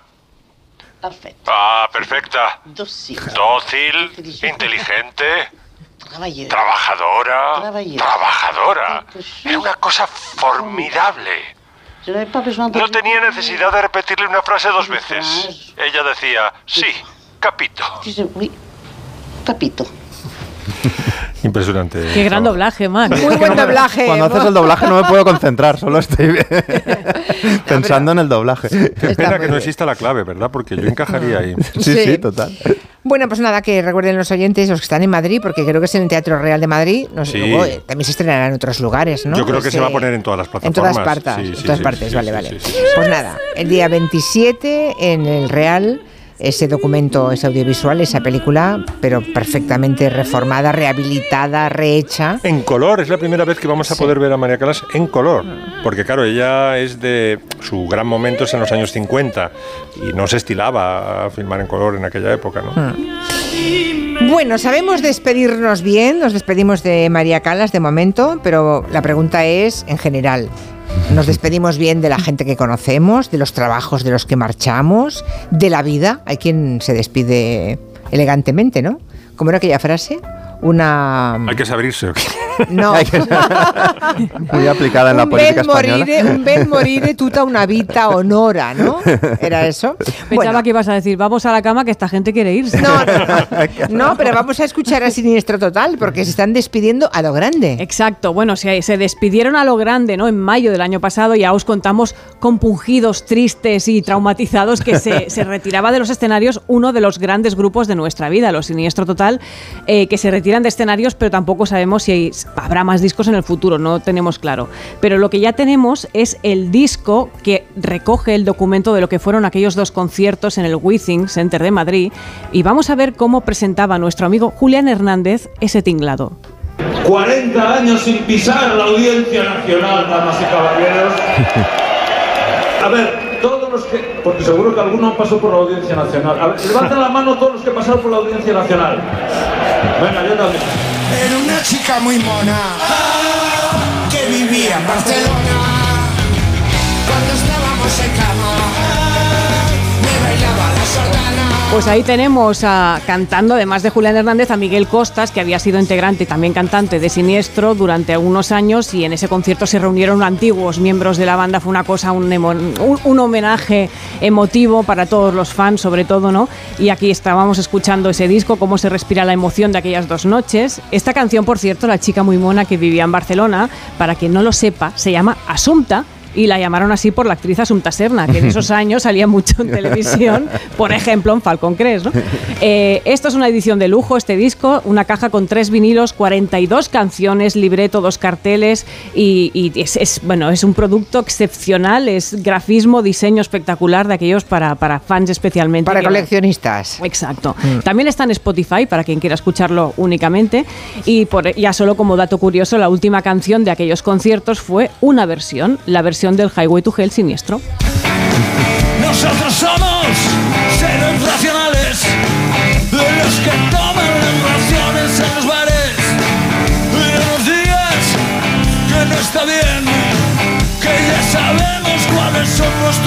Ah, perfecta. Docile. Dócil, inteligente, trabajadora. Trabajadora. Era una cosa formidable. No tenía necesidad de repetirle una frase dos veces. Ella decía, sí, capito. Papito. Impresionante. Qué gran doblaje, man. Muy buen doblaje. Cuando haces el doblaje no me puedo concentrar, solo estoy pensando en el doblaje. Pena que no exista la clave, ¿verdad? Porque yo encajaría ahí. Sí, Sí. sí, total. Bueno, pues nada, que recuerden los oyentes, los que están en Madrid, porque creo que es en el Teatro Real de Madrid. No sé, Sí. luego, eh, también se estrenará en otros lugares, ¿no? Yo creo que Ese- se va a poner en todas las En todas plataformas. partes, Sí, en todas sí, partes, sí, vale, sí, vale. sí, sí, Pues nada, el día 27 en el Real, ese documento, ese audiovisual, esa película, pero perfectamente reformada, rehabilitada, rehecha. En color, es la primera vez que vamos a poder ver a María Calas en color. Porque claro, ella es de. Su gran momento es en los años 50 y no se estilaba a filmar en color en aquella época, ¿no? Hmm. Bueno, sabemos despedirnos bien, nos despedimos de María Calas de momento, pero la pregunta es en general. Nos despedimos bien de la gente que conocemos, de los trabajos de los que marchamos, de la vida. Hay quien se despide elegantemente, ¿no? ¿Cómo era aquella frase? Una... Hay que abrirse. No. Muy aplicada en la un política bel española. morire, un bel morire tuta una vita honora, ¿no? ¿Era eso? Pensaba que ibas a decir, vamos a la cama que esta gente quiere irse. No, No, pero vamos a escuchar a Siniestro Total, porque se están despidiendo a lo grande. Exacto, bueno, se, se despidieron a lo grande, ¿no? En mayo del año pasado ya os contamos compungidos, tristes y traumatizados que se, se retiraba de los escenarios uno de los grandes grupos de nuestra vida, los Siniestro Total, eh, que se retiran de escenarios, pero tampoco sabemos si hay- habrá más discos en el futuro, no tenemos claro. Pero lo que ya tenemos es el disco que recoge el documento de lo que fueron aquellos dos conciertos en el Withing Center de Madrid y vamos a ver cómo presentaba nuestro amigo Julián Hernández ese tinglado. 40 años sin pisar la audiencia nacional, damas y caballeros. A ver, todos los que. Porque seguro que alguno pasó por la audiencia nacional. A levanten la mano todos los que pasaron por la audiencia nacional. Venga, yo también. Era una chica muy mona que vivía en Barcelona. Cuando estábamos en cama, Pues ahí tenemos cantando, además de Julián Hernández, a Miguel Costas, que había sido integrante y también cantante de Siniestro durante algunos años y en ese concierto se reunieron antiguos miembros de la banda. Fue una cosa, un- un homenaje emotivo para todos los fans, sobre todo, ¿no? Y aquí estábamos escuchando ese disco, cómo se respira la emoción de aquellas dos noches. Esta canción, por cierto, La chica muy mona que vivía en Barcelona, para quien no lo sepa, se llama Asunta y la llamaron así por la actriz Asunta Serna, que en esos años salía mucho en televisión, por ejemplo en Falcon Crest. ¿no? Eh, esto es una edición de lujo, este disco, una caja con tres vinilos, 42 canciones, libreto, dos carteles y, y es, es, bueno, es un producto excepcional, es grafismo, diseño espectacular de aquellos para, para fans especialmente. Para coleccionistas. Exacto. También está en Spotify para quien quiera escucharlo únicamente. Y por, ya solo como dato curioso, la última canción de aquellos conciertos fue una versión, la versión del Highway to Hell siniestro. Nosotros somos seres racionales, de los que toman las raciones en los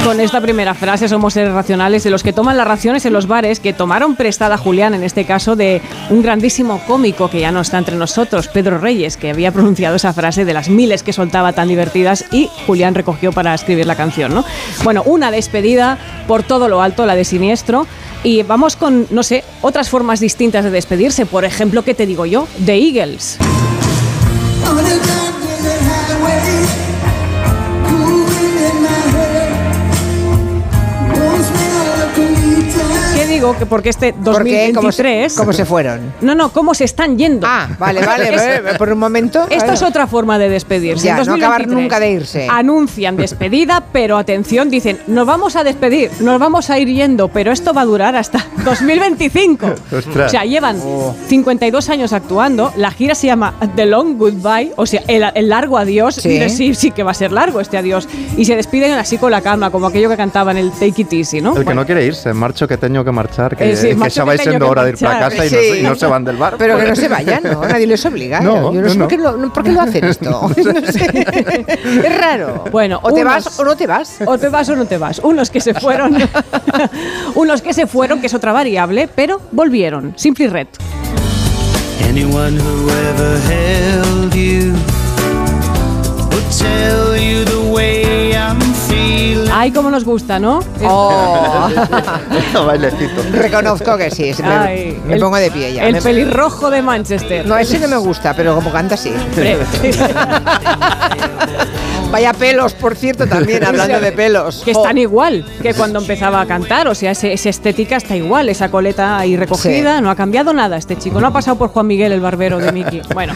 Con esta primera frase somos seres racionales de los que toman las raciones en los bares, que tomaron prestada Julián, en este caso, de un grandísimo cómico que ya no está entre nosotros, Pedro Reyes, que había pronunciado esa frase de las miles que soltaba tan divertidas y Julián recogió para escribir la canción, ¿no? Bueno, una despedida por todo lo alto, la de Siniestro. Y vamos con, no sé, otras formas distintas de despedirse. Por ejemplo, ¿qué te digo yo? The Eagles. Digo? Que porque este ¿Por qué? ¿Cómo se- 2023... cómo se fueron? No, no, cómo se están yendo. Ah, vale, vale, Es- por un momento. Esto es otra forma de despedirse. Ya, En no acabar 2023 nunca de irse. Anuncian despedida, pero atención, dicen, nos vamos a despedir, nos vamos a ir yendo, pero esto va a durar hasta 2025. Ostras. O sea, llevan Oh. 52 años actuando, la gira se llama The Long Goodbye, o sea, el, el largo adiós, Sí. sí. sí, sí que va a ser largo este adiós, y se despiden así con la calma, como aquello que cantaban el Take It Easy, ¿no? El que Bueno, no quiere irse, marcho que tengo que marchar, que, Eh, sí, que marcho ya que va siendo hora de ir para casa y, no, se- y no se van del bar. Pero que no se vayan, ¿no? Nadie les obliga. ¿eh? No, Yo no sé no, por, qué lo, no- por qué lo hacen esto. No sé. Es raro. Bueno, o te vas o no te vas. O te vas o no te vas. Unos que se fueron, unos que se fueron, que es otra variable, pero volvieron. Simply Red. Anyone who ever held you tell Ay, cómo nos gusta, ¿no? Oh. Bailecito. Reconozco que sí. Me, Ay, me el- pongo de pie ya. El Me- pelirrojo de Manchester. No, ese no me gusta, pero como canta sí. Vaya pelos, por cierto, también, hablando de pelos. Que están igual que cuando empezaba a cantar, o sea, esa estética está igual, esa coleta ahí recogida, Sí. no ha cambiado nada este chico, no ha pasado por Juan Miguel el barbero de Mickey. Bueno,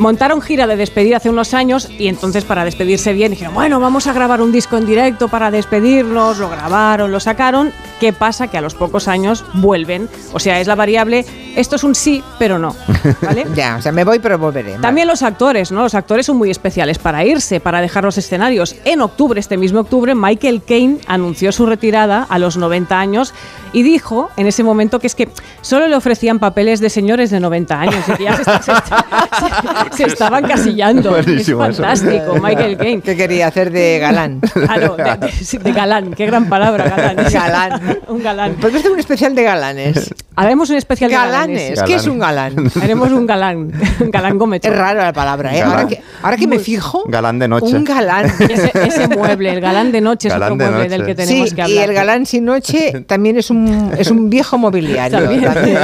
montaron gira de despedida hace unos años y entonces para despedirse bien dijeron, bueno, vamos a grabar un disco en directo para despedirnos, lo grabaron, lo sacaron. ¿Qué pasa? Que a los pocos años vuelven, o sea, es la variable, esto es un sí, pero no, ¿vale? Ya, o sea, me voy, pero volveré. También los actores, ¿no? Los actores son muy especiales para irse, para dejar los escenarios. En octubre, este mismo octubre, Michael Caine anunció su retirada a los 90 años y dijo en ese momento que es que solo le ofrecían papeles de señores de 90 años y que ya se, se- se- se estaban casillando. Buenísimo es eso. fantástico, Michael Caine. ¿Qué quería hacer de galán? De, de- sí, de galán, qué gran palabra, galán. Galán. un galán. Podemos hacer un especial de galanes. Haremos un especial de Galanes. galanes. ¿Qué es un galán? Haremos un galán, un galán Gómez. Es raro la palabra, ¿eh? Ahora que, ahora que me fijo, Galán de noche. un galán. Ese, ese mueble, el galán de noche Galán es de otro mueble noche. del que tenemos Sí, que y hablar. el galán sin noche también es un, es un viejo mobiliario. También. también.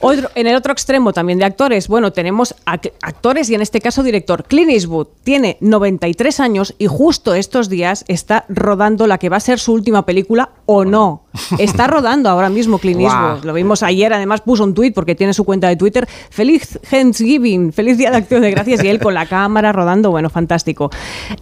Otro- en el otro extremo también de actores, bueno, tenemos ac- actores y en este caso director. Clint Eastwood tiene 93 años y justo estos días está rodando la que va a ser su última película o no. Está rodando ahora mismo Clint. Eastwood. Lo vimos ayer, además puso un tuit porque tiene su cuenta de Twitter. Feliz Thanksgiving, feliz Día de Acción de Gracias y él con la cámara rodando, bueno, fantástico.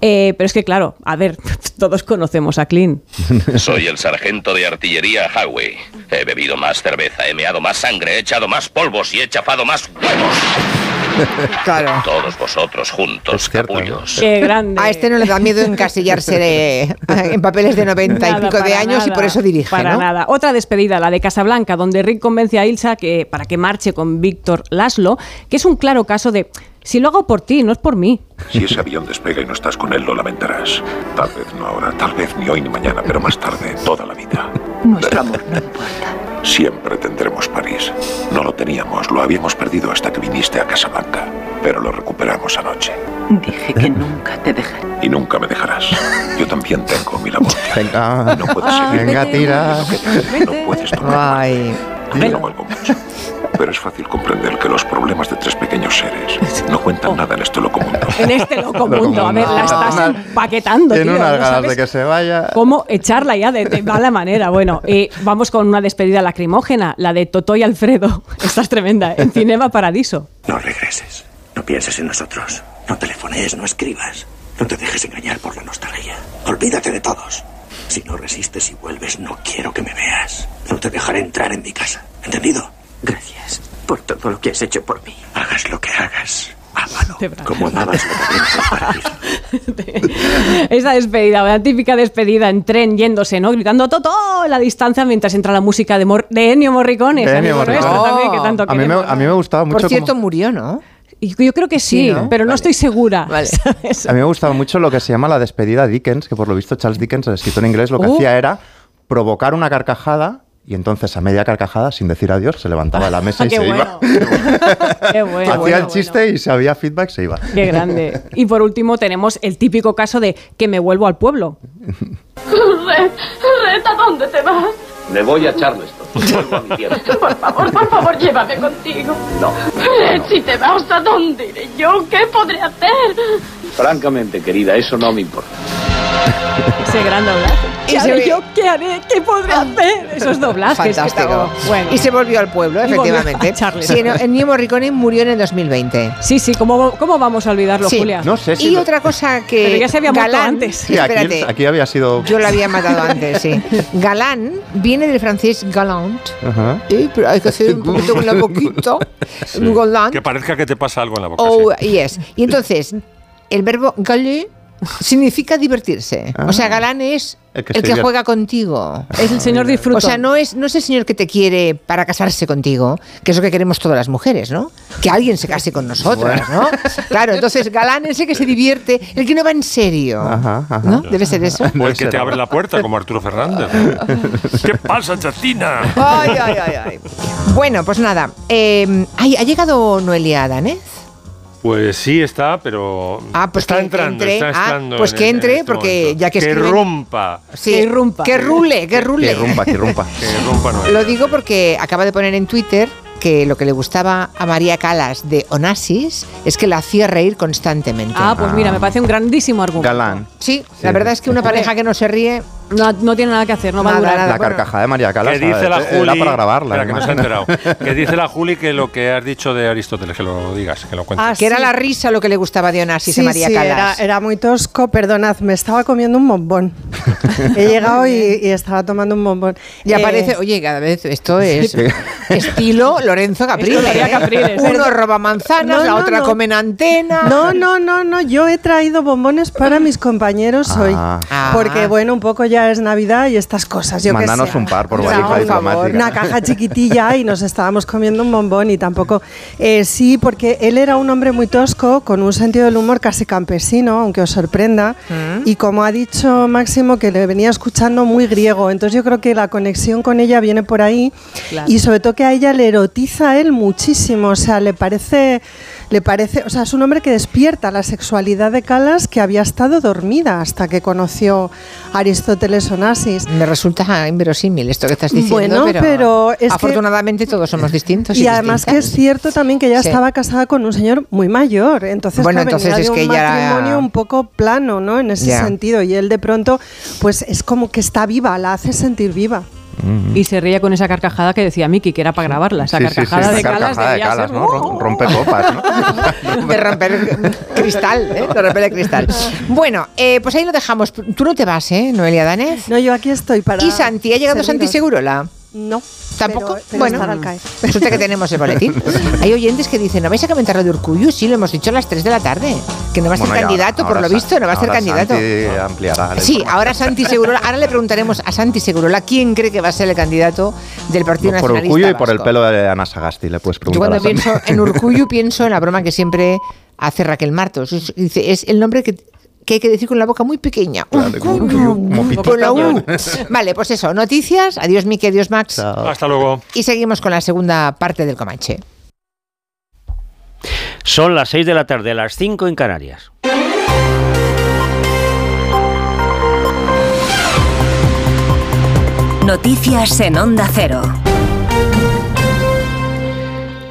Eh, pero es que claro, a ver, todos conocemos a Clint. Soy el sargento de artillería Howe. He bebido más cerveza, he meado más sangre, he echado más polvos y he chafado más huevos. Claro. Todos vosotros juntos, Es capullos. Qué grande. A este no le da miedo encasillarse de- en papeles de 90 y Nada, pico de años y por eso dirige, Para ¿no? nada. Otra despedida, la de Casablanca, donde Rick convence a Ilsa que, para que marche con Víctor Laszlo, que es un claro caso de si lo hago por ti, no es por mí. Si ese avión despega y no estás con él, lo lamentarás. Tal vez no ahora, tal vez ni hoy ni mañana, pero más tarde, toda la vida. Nuestro amor no importa. Siempre tendremos París. No lo teníamos, lo habíamos perdido hasta que viniste a Casablanca. Pero lo recuperamos anoche. Dije que nunca te dejaré. Y nunca me dejarás. Yo también tengo mi labor. Venga, No puedes seguir. venga, tira. No puedes tocar. Ay. Te lo mucho. Pero es fácil comprender que los problemas de tres pequeños seres no cuentan nada en este loco mundo. En este loco mundo. A ver, la estás empaquetando, Tiene unas ¿no ganas de que se vaya. ¿Cómo echarla ya de, de mala manera? Bueno, eh, vamos con una despedida lacrimógena, la de Toto y Alfredo. Esta es tremenda, en Cinema Paradiso. No regreses. No pienses en nosotros. No telefonees, no escribas. No te dejes engañar por la nostalgia. Olvídate de todos. Si no resistes y vuelves, no quiero que me veas. No te dejaré entrar en mi casa. ¿Entendido? Gracias por todo lo que has hecho por mí. Hagas lo que hagas. Ámalo. Como paraíso. Esa despedida, una típica despedida en tren yéndose, ¿no? Gritando Toto en la distancia mientras entra la música de, Mor- de Ennio Morricone. De Ennio Morricone. también, que tanto A mí, me, queremos, a mí me gustaba mucho. Por cierto, como- murió, ¿no? Yo creo que sí, Sí, ¿no? pero no estoy segura. A mí me gustaba mucho lo que se llama la despedida Dickens, que por lo visto Charles Dickens, el escritor inglés, lo que Uh. hacía era provocar una carcajada y entonces a media carcajada, sin decir adiós, se levantaba de la mesa y se bueno. iba. Qué bueno. Hacía el chiste y si había feedback se iba. Qué grande. Y por último tenemos el típico caso de que me vuelvo al pueblo. Red, Red, ¿a dónde te vas? Me voy a Charleston. Vuelvo a mi tierra. Por favor, por favor, llévame contigo. No. Red, si te vas, ¿a dónde iré yo? ¿Qué podré hacer? Francamente, querida, eso no me importa. Ese gran doblaje. Y ¿Qué se yo? ¿Qué haré? ¿Qué podré hacer? Esos doblajes. que Fantástico. estaba- Bueno. Y se volvió al pueblo, efectivamente. Sí, no, Ennio Morricone murió en el 2020. Sí, sí, ¿cómo, cómo vamos a olvidarlo, Sí. Julia? No sé si Y lo- otra cosa que. Pero ya se había muerto Galán, antes. Sí, aquí, espérate, aquí había sido. yo la había matado antes, sí. Galán viene del francés galant. Ajá. Sí, pero hay que hacer un poquito con la boquita. Galant. Que parezca que te pasa algo en la boca. Oh, yes. Y entonces, el verbo galer significa divertirse. O sea, galán es El el que juega contigo. Es el señor disfruto. O sea, no es, no es el señor que te quiere para casarse contigo, que es lo que queremos todas las mujeres, ¿no? Que alguien se case con nosotras, ¿no? Claro, entonces galán es el que se divierte, el que no va en serio. Ajá, ajá. ¿No? Debe ser eso. O el que te abre la puerta, como Arturo Fernández. ¿Qué pasa, chatina? Ay, ay, ay, ay. Bueno, pues nada. eh, ay, ¿Ha llegado Noelia Danez? Pues sí está, pero Ah, pues está que entrando, entre. está Ah, entrando. pues en- que en entre, este porque momento. ya que que escriben- rumpa, Sí, Que irrumpa. Que rule, que rule. Que rumpa, que rumpa. que rumpa no. Lo digo porque acaba de poner en Twitter que lo que le gustaba a María Calas de Onassis es que la hacía reír constantemente. Ah, pues mira, me parece un grandísimo argumento. Galán. Sí, la verdad es que una pareja que no se ríe. No, no tiene nada que hacer, no va a durar. nada. La bueno. carcajada de María Calas Que dice la eh, Juli, era para grabarla. espera, que no se ha imagino. enterado. Que dice la Juli que lo que has dicho de Aristóteles, que lo digas, que lo cuentes. Ah, Que era la risa lo que le gustaba de Onassis a Sí, María sí, era, Calas. era muy tosco, perdonad, me estaba comiendo un bombón. He llegado y, y estaba tomando un bombón. Y Eh, aparece, oye, cada vez esto es estilo Lorenzo sería ¿eh? Uno roba manzanas, No, la no, otra no. comen antena. No, no, no, no, yo he traído bombones para mis compañeros hoy. Ah. Ah. Porque, bueno, un poco ya es Navidad y estas cosas, yo Mándanos sé. un par por No, valija por diplomática. favor, Una caja chiquitilla y nos estábamos comiendo un bombón y tampoco... eh, sí, porque él era un hombre muy tosco, con un sentido del humor casi campesino, aunque os sorprenda. Y como ha dicho Máximo, que le venía escuchando muy griego. Entonces yo creo que la conexión con ella viene por ahí. Claro. Y sobre todo que a ella le erotiza a él muchísimo. O sea, le parece... Le parece, o sea, es un hombre que despierta la sexualidad de Calas que había estado dormida hasta que conoció a Aristóteles Onassis. Me resulta inverosímil esto que estás diciendo, Bueno, pero, pero es que- afortunadamente todos somos distintos. Y, Y además que es cierto también que ella Sí. estaba casada con un señor muy mayor, entonces, Bueno, claro, entonces venía es de que un matrimonio un poco plano, ¿no? En ese Ya. sentido y él de pronto, pues es como que está viva, la hace sentir viva. Y se ríe con esa carcajada que decía Miki, que era para grabarla. Esa Sí, sí, sí, carcajada de Calas carcajada de debía Calas, ser, ¿no? ¡oh! Rom- Rompe copas, ¿no? de romper cristal, ¿eh? De romper el cristal. Bueno, eh, pues ahí lo dejamos. Tú no te vas, ¿eh, Noelia Danez? No, yo aquí estoy para. ¿Y Santi? ¿Ha llegado Santi. Segurola? No. ¿Tampoco? pero- pero bueno, estará al caer. resulta que tenemos el boletín. Hay oyentes que dicen, ¿no vais a comentar lo de Urcuyu? Sí, lo hemos dicho a las 3 de la tarde. Que no va a ser Bueno, y ahora- candidato, por ahora lo visto, no va a ser candidato. Santi ampliará la Sí, ahora Santi Segurola. Ahora le preguntaremos a Santi Segurola quién cree que va a ser el candidato del Partido Por Nacionalista Urcuyo y por el pelo de Ana Sagasti le puedes Yo preguntar. cuando a Santi. pienso en Urcuyu pienso en la broma que siempre hace Raquel Martos. Es, dice, es el nombre que, que hay que decir con la boca muy pequeña. Urcuyu. como Con la U. pitita. Vale, pues eso, noticias. Adiós Miki, adiós Max. Hasta luego. Y seguimos con la segunda parte del Comanche. Son las 6 de la tarde, las 5 en Canarias. Noticias en Onda Cero.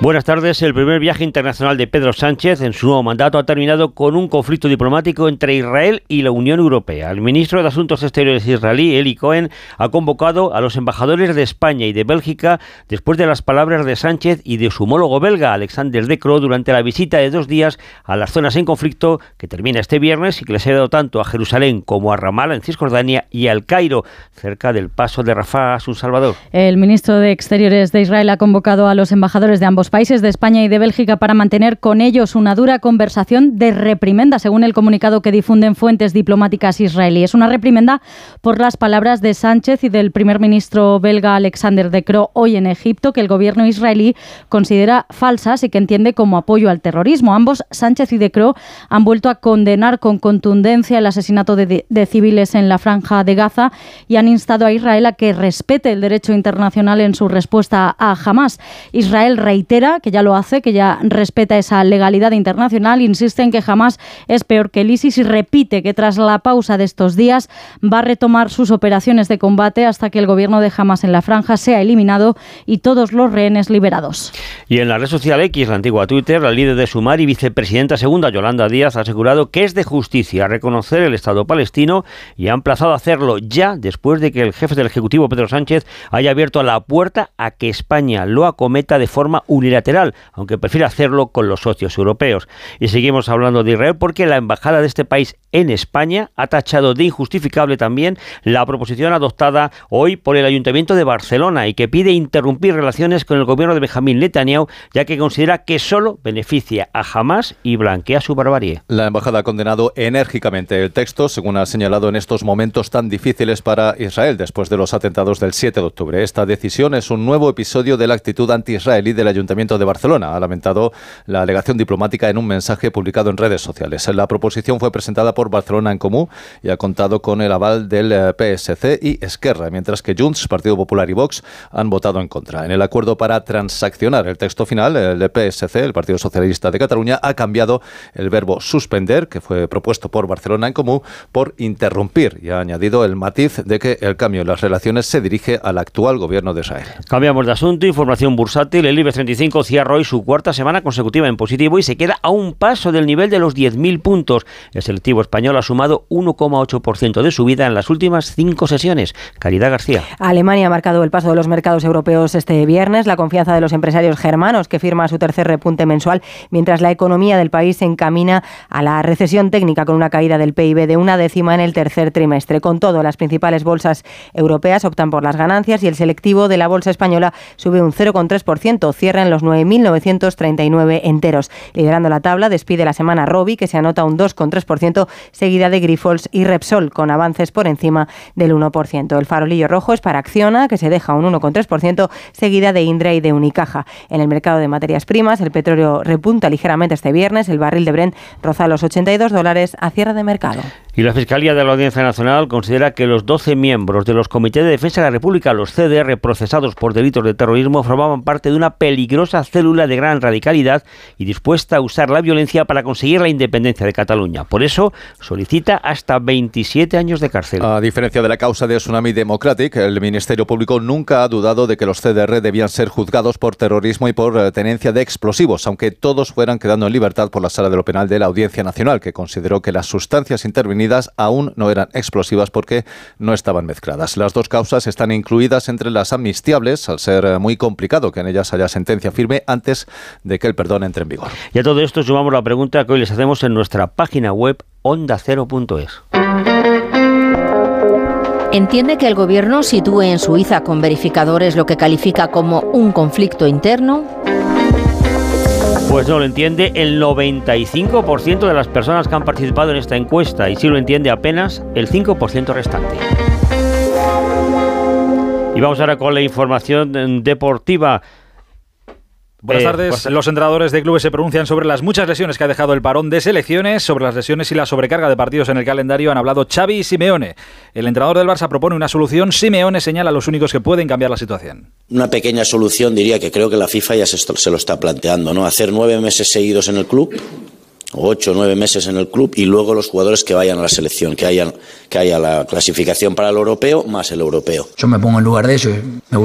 Buenas tardes. El primer viaje internacional de Pedro Sánchez en su nuevo mandato ha terminado con un conflicto diplomático entre Israel y la Unión Europea. El ministro de Asuntos Exteriores israelí, Eli Cohen, ha convocado a los embajadores de España y de Bélgica después de las palabras de Sánchez y de su homólogo belga, Alexander De Croo, durante la visita de dos días a las zonas en conflicto que termina este viernes y que les ha dado tanto a Jerusalén como a Ramallah en Cisjordania y al Cairo, cerca del paso de Rafah a su Salvador. El ministro de Exteriores de Israel ha convocado a los embajadores de ambos países de España y de Bélgica para mantener con ellos una dura conversación de reprimenda, según el comunicado que difunden fuentes diplomáticas israelíes. Una reprimenda por las palabras de Sánchez y del primer ministro belga Alexander De Croo hoy en Egipto, que el gobierno israelí considera falsas y que entiende como apoyo al terrorismo. Ambos, Sánchez y De Croo, han vuelto a condenar con contundencia el asesinato de, de civiles en la franja de Gaza y han instado a Israel a que respete el derecho internacional en su respuesta a Hamas. Israel reitera que ya lo hace, que ya respeta esa legalidad internacional, insiste en que jamás es peor que el ISIS y repite que tras la pausa de estos días va a retomar sus operaciones de combate hasta que el gobierno de Hamas en la franja sea eliminado y todos los rehenes liberados. Y en la red social X, la antigua Twitter, la líder de Sumar y vicepresidenta segunda Yolanda Díaz ha asegurado que es de justicia reconocer el Estado palestino y ha emplazado a hacerlo ya después de que el jefe del Ejecutivo Pedro Sánchez haya abierto la puerta a que España lo acometa de forma unilateral, aunque prefiere hacerlo con los socios europeos. Y seguimos hablando de Israel porque la embajada de este país en España ha tachado de injustificable también la proposición adoptada hoy por el Ayuntamiento de Barcelona y que pide interrumpir relaciones con el gobierno de Benjamín Netanyahu, ya que considera que solo beneficia a Hamas y blanquea su barbarie. La embajada ha condenado enérgicamente el texto, según ha señalado en estos momentos tan difíciles para Israel después de los atentados del 7 de octubre. Esta decisión es un nuevo episodio de la actitud anti-israelí del Ayuntamiento de Barcelona, ha lamentado la alegación diplomática en un mensaje publicado en redes sociales. La proposición fue presentada por Barcelona en Comú y ha contado con el aval del eh, PSC y Esquerra, mientras que Junts, Partido Popular y Vox han votado en contra. En el acuerdo para transaccionar el texto final, el PSC, el Partido Socialista de Cataluña, ha cambiado el verbo suspender, que fue propuesto por Barcelona en Comú, por interrumpir y ha añadido el matiz de que el cambio en las relaciones se dirige al actual gobierno de Israel. Cambiamos de asunto, información bursátil. El IBEX 35 cierra hoy su cuarta semana consecutiva en positivo y se queda a un paso del nivel de los 10.000 puntos. El selectivo español ha sumado 1,8% de subida en las últimas cinco sesiones. Caridad García. Alemania ha marcado el paso de los mercados europeos este viernes. La confianza de los empresarios germanos, que firma su tercer repunte mensual, mientras la economía del país se encamina a la recesión técnica con una caída del PIB de una décima en el tercer trimestre. Con todo, las principales bolsas europeas optan por las ganancias y el selectivo de la bolsa española sube un 0,3%, cierra en los 9.939 enteros. Liderando la tabla, despide la semana Robi, que se anota un 2,3%, seguida de Grifols y Repsol, con avances por encima del 1%. El farolillo rojo es para Acciona, que se deja un 1,3%, seguida de Indra y de Unicaja. En el mercado de materias primas, el petróleo repunta ligeramente este viernes, el barril de Brent roza los 82 dólares a cierre de mercado. Y la Fiscalía de la Audiencia Nacional considera que los 12 miembros de los Comités de Defensa de la República, los CDR, procesados por delitos de terrorismo, formaban parte de una peligrosa célula de gran radicalidad y dispuesta a usar la violencia para conseguir la independencia de Cataluña. Por eso solicita hasta 27 años de cárcel. A diferencia de la causa de Tsunami Democratic, el Ministerio Público nunca ha dudado de que los CDR debían ser juzgados por terrorismo y por eh, tenencia de explosivos, aunque todos fueran quedando en libertad por la Sala de lo Penal de la Audiencia Nacional, que consideró que las sustancias intervenidas aún no eran explosivas porque no estaban mezcladas. Las dos causas están incluidas entre las amnistiables, al ser eh, muy complicado que en ellas haya sentencia firme antes de que el perdón entre en vigor. Y a todo esto sumamos la pregunta que hoy les hacemos en nuestra página web ondacero.es. ¿Entiende que el gobierno sitúe en Suiza con verificadores lo que califica como un conflicto interno? Pues no lo entiende el 95% de las personas que han participado en esta encuesta y sí lo entiende apenas el 5% restante. Y vamos ahora con la información deportiva. Buenas Eh, tardes. pues- Los entrenadores de clubes se pronuncian sobre las muchas lesiones que ha dejado el parón de selecciones, sobre las lesiones y la sobrecarga de partidos en el calendario. Han hablado Xavi y Simeone. El entrenador del Barça propone una solución. Simeone señala a los únicos que pueden cambiar la situación. Una pequeña solución diría que creo que la FIFA ya se, lo está planteando, ¿no? Hacer nueve meses seguidos en el club, o ocho o nueve meses en el club, y luego los jugadores que vayan a la selección, que haya, que haya la clasificación para el europeo más el europeo. Yo me pongo en lugar de ellos. Me,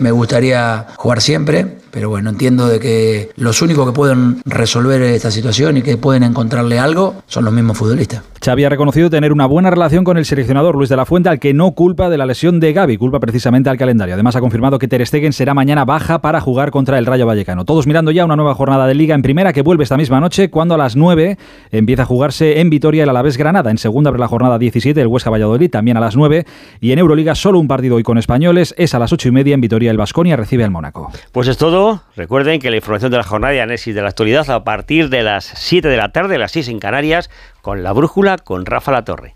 me gustaría jugar siempre, pero bueno, entiendo de que los únicos que pueden resolver esta situación y que pueden encontrarle algo son los mismos futbolistas. Xavi ha reconocido tener una buena relación con el seleccionador Luis de la Fuente, al que no culpa de la lesión de Gaby, culpa precisamente al calendario. Además ha confirmado que Ter Stegen será mañana baja para jugar contra el Rayo Vallecano. Todos mirando ya una nueva jornada de Liga en Primera que vuelve esta misma noche, cuando a las 9 empieza a jugarse en Vitoria el Alavés Granada. En segunda abre la jornada 17 el Huesca Valladolid también a las 9 y en Euroliga solo un partido hoy con españoles es a las 8 y media en Vitoria el Basconia recibe al Mónaco. Pues es todo. Recuerden que la información de la jornada y análisis de la actualidad a partir de las 7 de la tarde, las 6 en Canarias, con la brújula con Rafa La Torre.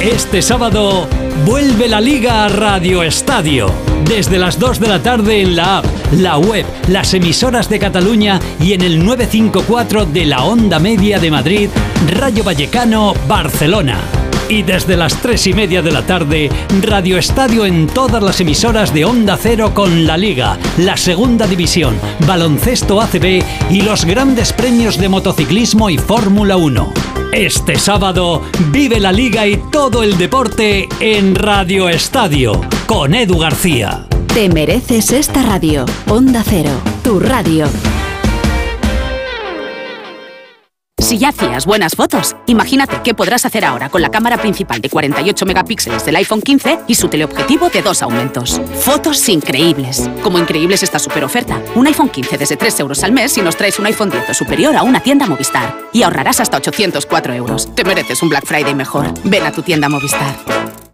Este sábado vuelve la Liga a Radio Estadio. Desde las 2 de la tarde en la app, la web, las emisoras de Cataluña y en el 954 de la Onda Media de Madrid, Rayo Vallecano, Barcelona. Y desde las 3 y media de la tarde, Radio Estadio en todas las emisoras de Onda Cero con la Liga, la Segunda División, Baloncesto ACB y los grandes premios de motociclismo y Fórmula 1. Este sábado vive la Liga y todo el deporte en Radio Estadio con Edu García. Te mereces esta radio. Onda Cero, tu radio. Si ya hacías buenas fotos, imagínate qué podrás hacer ahora con la cámara principal de 48 megapíxeles del iPhone 15 y su teleobjetivo de dos aumentos. Fotos increíbles. Como increíbles esta super oferta. Un iPhone 15 desde 3 euros al mes si nos traes un iPhone 10 o superior a una tienda Movistar. Y ahorrarás hasta 804 euros. Te mereces un Black Friday mejor. Ven a tu tienda Movistar.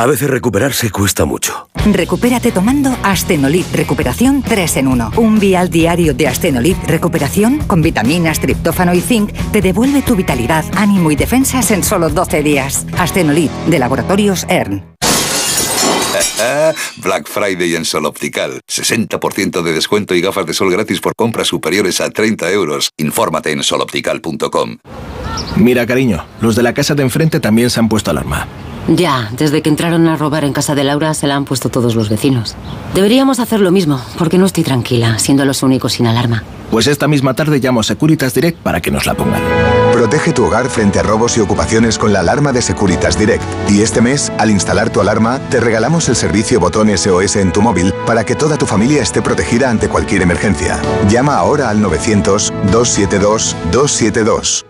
A veces recuperarse cuesta mucho. Recupérate tomando Astenolit Recuperación 3 en 1. Un vial diario de Astenolit Recuperación con vitaminas, triptófano y zinc te devuelve tu vitalidad, ánimo y defensas en solo 12 días. Astenolit de Laboratorios ERN. Black Friday en Sol Optical. 60% de descuento y gafas de sol gratis por compras superiores a 30 euros. Infórmate en soloptical.com. Mira, cariño, los de la casa de enfrente también se han puesto alarma. Ya, desde que entraron a robar en casa de Laura se la han puesto todos los vecinos. Deberíamos hacer lo mismo, porque no estoy tranquila, siendo los únicos sin alarma. Pues esta misma tarde llamo a Securitas Direct para que nos la pongan. Protege tu hogar frente a robos y ocupaciones con la alarma de Securitas Direct. Y este mes, al instalar tu alarma, te regalamos el servicio botón SOS en tu móvil para que toda tu familia esté protegida ante cualquier emergencia. Llama ahora al 900-272-272.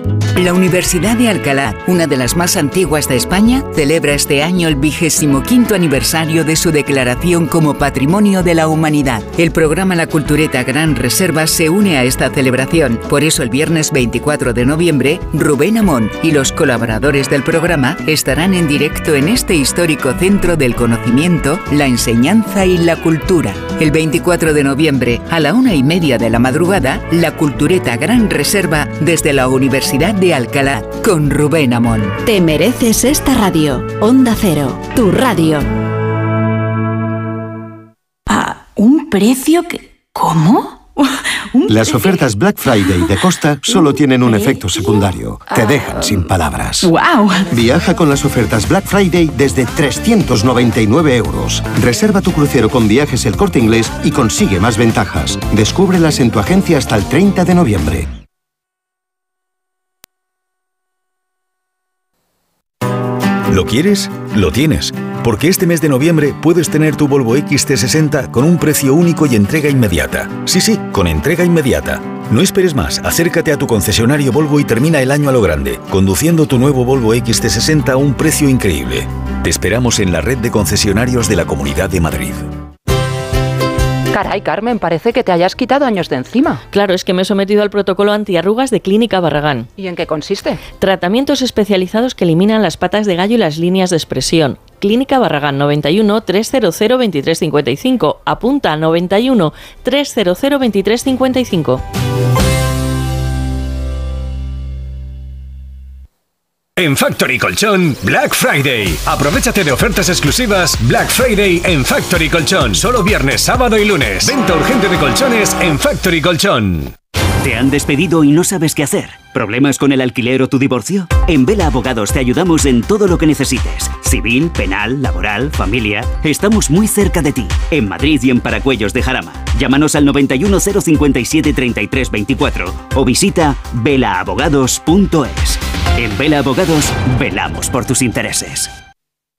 La Universidad de Alcalá, una de las más antiguas de España, celebra este año el vigésimo quinto aniversario de su declaración como Patrimonio de la Humanidad. El programa La Cultureta Gran Reserva se une a esta celebración. Por eso el viernes 24 de noviembre, Rubén Amón y los colaboradores del programa estarán en directo en este histórico centro del conocimiento, la enseñanza y la cultura. El 24 de noviembre, a la una y media de la madrugada, La Cultureta Gran Reserva desde la Universidad de Alcalá con Rubén Amón. Te mereces esta radio. Onda Cero, tu radio. ¿A un precio que... ¿Cómo? Las ofertas Black Friday de Costa solo tienen un efecto secundario. Te dejan sin palabras. ¡Wow! Viaja con las ofertas Black Friday desde 399 euros. Reserva tu crucero con viajes el corte inglés y consigue más ventajas. Descúbrelas en tu agencia hasta el 30 de noviembre. ¿Lo quieres? Lo tienes. Porque este mes de noviembre puedes tener tu Volvo XT60 con un precio único y entrega inmediata. Sí, sí, con entrega inmediata. No esperes más, acércate a tu concesionario Volvo y termina el año a lo grande, conduciendo tu nuevo Volvo XT60 a un precio increíble. Te esperamos en la red de concesionarios de la Comunidad de Madrid. Caray, Carmen, parece que te hayas quitado años de encima. Claro, es que me he sometido al protocolo antiarrugas de Clínica Barragán. ¿Y en qué consiste? Tratamientos especializados que eliminan las patas de gallo y las líneas de expresión. Clínica Barragán 91 300 2355. Apunta 91 300 2355. En Factory Colchón, Black Friday. Aprovechate de ofertas exclusivas Black Friday en Factory Colchón. Solo viernes, sábado y lunes. Venta urgente de colchones en Factory Colchón. ¿Te han despedido y no sabes qué hacer? ¿Problemas con el alquiler o tu divorcio? En Vela Abogados te ayudamos en todo lo que necesites. Civil, penal, laboral, familia. Estamos muy cerca de ti. En Madrid y en Paracuellos de Jarama. Llámanos al 91 057 33 24 o visita velaabogados.es. En Vela Abogados velamos por tus intereses.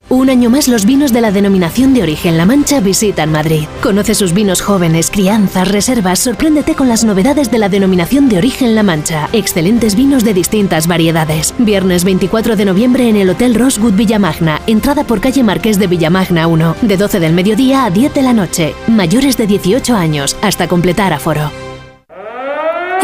Un año más los vinos de la denominación de origen La Mancha visitan Madrid. Conoce sus vinos jóvenes, crianzas, reservas, sorpréndete con las novedades de la denominación de origen La Mancha. Excelentes vinos de distintas variedades. Viernes 24 de noviembre en el Hotel Rosewood Villamagna. Entrada por calle Marqués de Villamagna 1. De 12 del mediodía a 10 de la noche. Mayores de 18 años. Hasta completar aforo.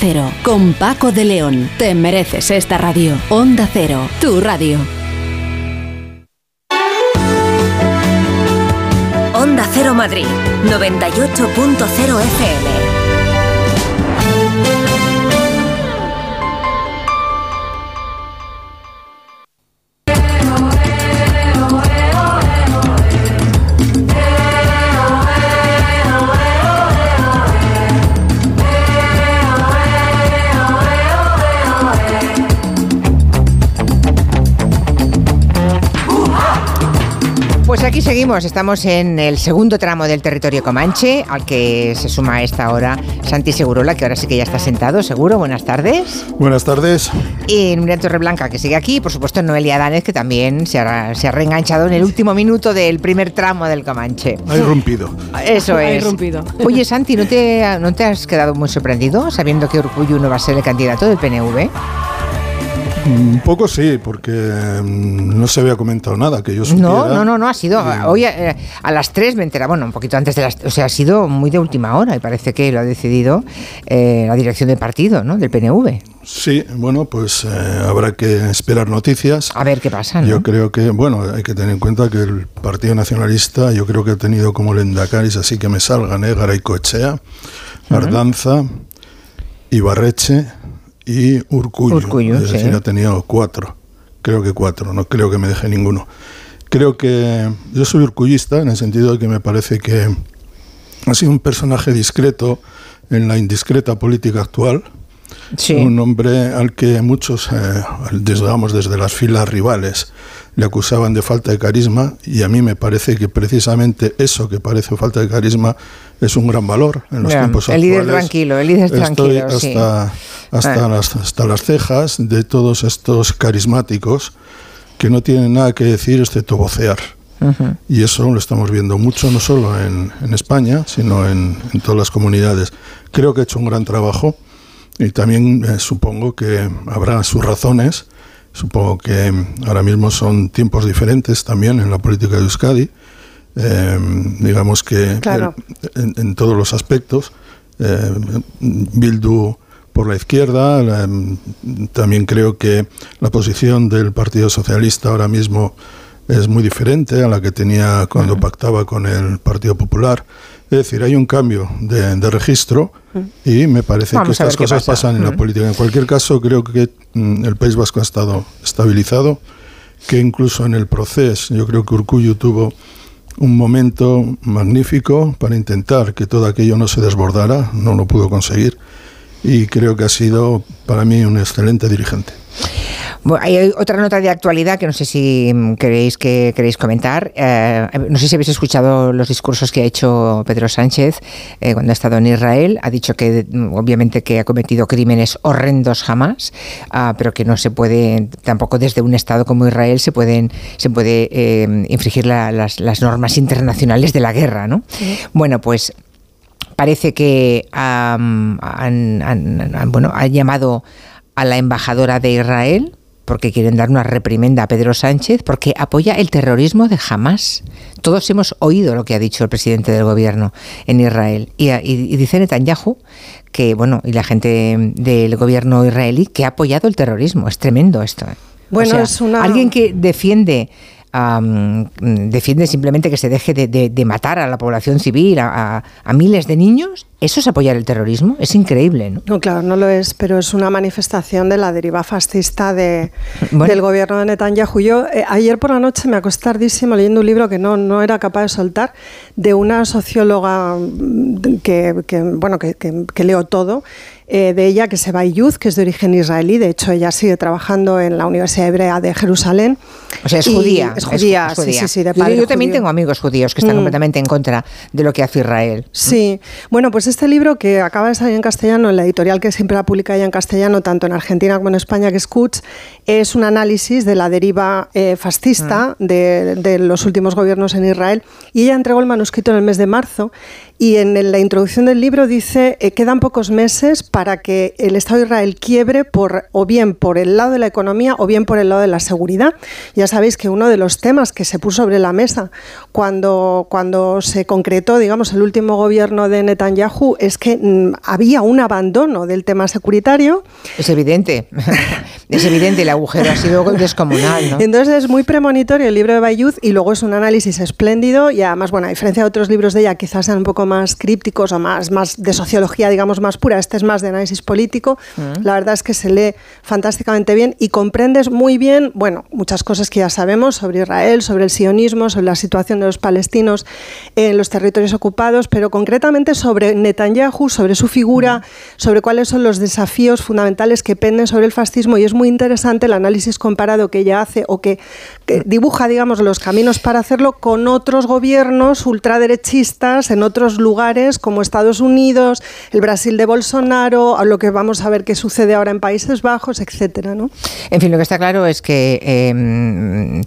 Cero, con Paco de León. Te mereces esta radio. Onda Cero, tu radio. Onda Cero Madrid, 98.0 FM. Seguimos, estamos en el segundo tramo del territorio comanche, al que se suma a esta hora Santi Segurola, que ahora sí que ya está sentado, seguro. Buenas tardes. Buenas tardes. Y Nuria Torreblanca, que sigue aquí, y por supuesto Noelia Danez, que también se ha, se ha reenganchado en el último minuto del primer tramo del comanche. Ha irrumpido. Eso Ha es. irrumpido. Oye, Santi, ¿no te, ¿no te has quedado muy sorprendido sabiendo que Urcullu no va a ser el candidato del PNV? Un poco sí, porque mm, no se había comentado nada que yo supiera. No, no, no, no, ha sido. Hoy eh, a las 3 me entera, bueno, un poquito antes de las. O sea, ha sido muy de última hora y parece que lo ha decidido eh, la dirección del partido, ¿no? Del PNV. Sí, bueno, pues eh, habrá que esperar noticias. A ver qué pasa, ¿no? Yo creo que, bueno, hay que tener en cuenta que el Partido Nacionalista, yo creo que ha tenido como lendacaris, así que me salgan, ¿eh? Garaycoechea, Ardanza, Ibarreche y Urcullo. Urkullu, es decir, sí. ha tenido cuatro. Creo que cuatro, no creo que me deje ninguno. Creo que yo soy urcullista en el sentido de que me parece que ha sido un personaje discreto en la indiscreta política actual. Un hombre al que muchos, eh, digamos, desde las filas rivales le acusaban de falta de carisma y a mí me parece que precisamente eso que parece falta de carisma es un gran valor en los tiempos el actuales. líder tranquilo, el líder tranquilo, sí. hasta, hasta, Ah. las, hasta las cejas de todos estos carismáticos que no tienen nada que decir excepto vocear. Ujú. Y eso lo estamos viendo mucho, no solo en, en España, sino en, en todas las comunidades. Creo que ha hecho un gran trabajo y también eh, supongo que habrá sus razones. Supongo que mm, ahora mismo son tiempos diferentes también en la política de Euskadi. Eh, digamos que Claro. el- en, en todos los aspectos. Eh, Bildu por la izquierda, la- mm, también creo que la posición del Partido Socialista ahora mismo es muy diferente a la que tenía cuando pactaba con el Partido Popular. Es decir, hay un cambio de, de registro y me parece Vamos que estas cosas pasa. pasan en la Mm. política. En cualquier caso, creo que mm, el País Vasco ha estado estabilizado, que incluso en el proceso, yo creo que Urcuyu tuvo un momento magnífico para intentar que todo aquello no se desbordara, no lo pudo conseguir y creo que ha sido para mí un excelente dirigente. Bueno, hay otra nota de actualidad que no sé si mm, queréis que queréis comentar. Eh, no sé si habéis escuchado los discursos que ha hecho Pedro Sánchez eh, cuando ha estado en Israel. Ha dicho que mm, obviamente que ha cometido crímenes horrendos jamás, ah, pero que no se puede tampoco desde un estado como Israel se pueden se puede eh, infringir la- las, las normas internacionales de la guerra, ¿no? Bueno, pues parece que han, han- han- bueno, han llamado a la embajadora de Israel porque quieren dar una reprimenda a Pedro Sánchez porque apoya el terrorismo de Hamas. Todos hemos oído lo que ha dicho el presidente del gobierno en Israel. Y, y- y dice Netanyahu que, bueno, y la gente del gobierno israelí que ha apoyado el terrorismo. Es tremendo esto. ¿eh? Bueno, O sea, es una- Alguien que defiende defiende simplemente que se deje de, de- de matar a la población civil, a, a- a miles de niños, ¿eso es apoyar el terrorismo? Es increíble, ¿no? No, claro, no lo es, pero es una manifestación de la deriva fascista de, Bueno. del gobierno de Netanyahu. Yo eh, ayer por la noche me acosté tardísimo leyendo un libro que no, no era capaz de soltar, de una socióloga mm, que, que, bueno, que, que- que leo todo, eh, de ella que se va Yuz, que es de origen israelí, de hecho ella sigue trabajando en la Universidad Hebrea de Jerusalén. O sea, es Y judía. Es judía, ju- sí, sí, sí, de Yo- padre yo, también judío. tengo amigos judíos que están Mm. completamente en contra de lo que hace Israel. Sí, bueno, pues este libro que acaba de salir en castellano, en la editorial que siempre la publica ya en castellano, tanto en Argentina como en España, que es Kutz, es un análisis de la deriva eh, fascista de, de los últimos gobiernos en Israel. Y ella entregó el manuscrito en el mes de marzo. Y en la introducción del libro dice, eh, quedan pocos meses para que el Estado de Israel quiebre por, o bien por el lado de la economía o bien por el lado de la seguridad. Ya sabéis que uno de los temas que se puso sobre la mesa cuando, cuando se concretó, digamos, el último gobierno de Netanyahu es que mm, había un abandono del tema securitario. Es evidente. es evidente, el agujero ha sido descomunal, ¿no? Entonces es muy premonitorio el libro de Bayuz y luego es un análisis espléndido y además, bueno, a diferencia de otros libros de ella, quizás sean un poco más crípticos o más, más de sociología, digamos, más pura. Este es más de análisis político. Mm. La verdad es que se lee fantásticamente bien y comprendes muy bien, bueno, muchas cosas que ya sabemos sobre Israel, sobre el sionismo, sobre la situación de los palestinos en los territorios ocupados, pero concretamente sobre Netanyahu, sobre su figura, sobre cuáles son los desafíos fundamentales que penden sobre el fascismo y es muy interesante el análisis comparado que ella hace o que, que dibuja, digamos, los caminos para hacerlo con otros gobiernos ultraderechistas en otros lugares como Estados Unidos, el Brasil de Bolsonaro, a lo que vamos a ver qué sucede ahora en Países Bajos, etcétera, ¿no? En fin, lo que está claro es que eh,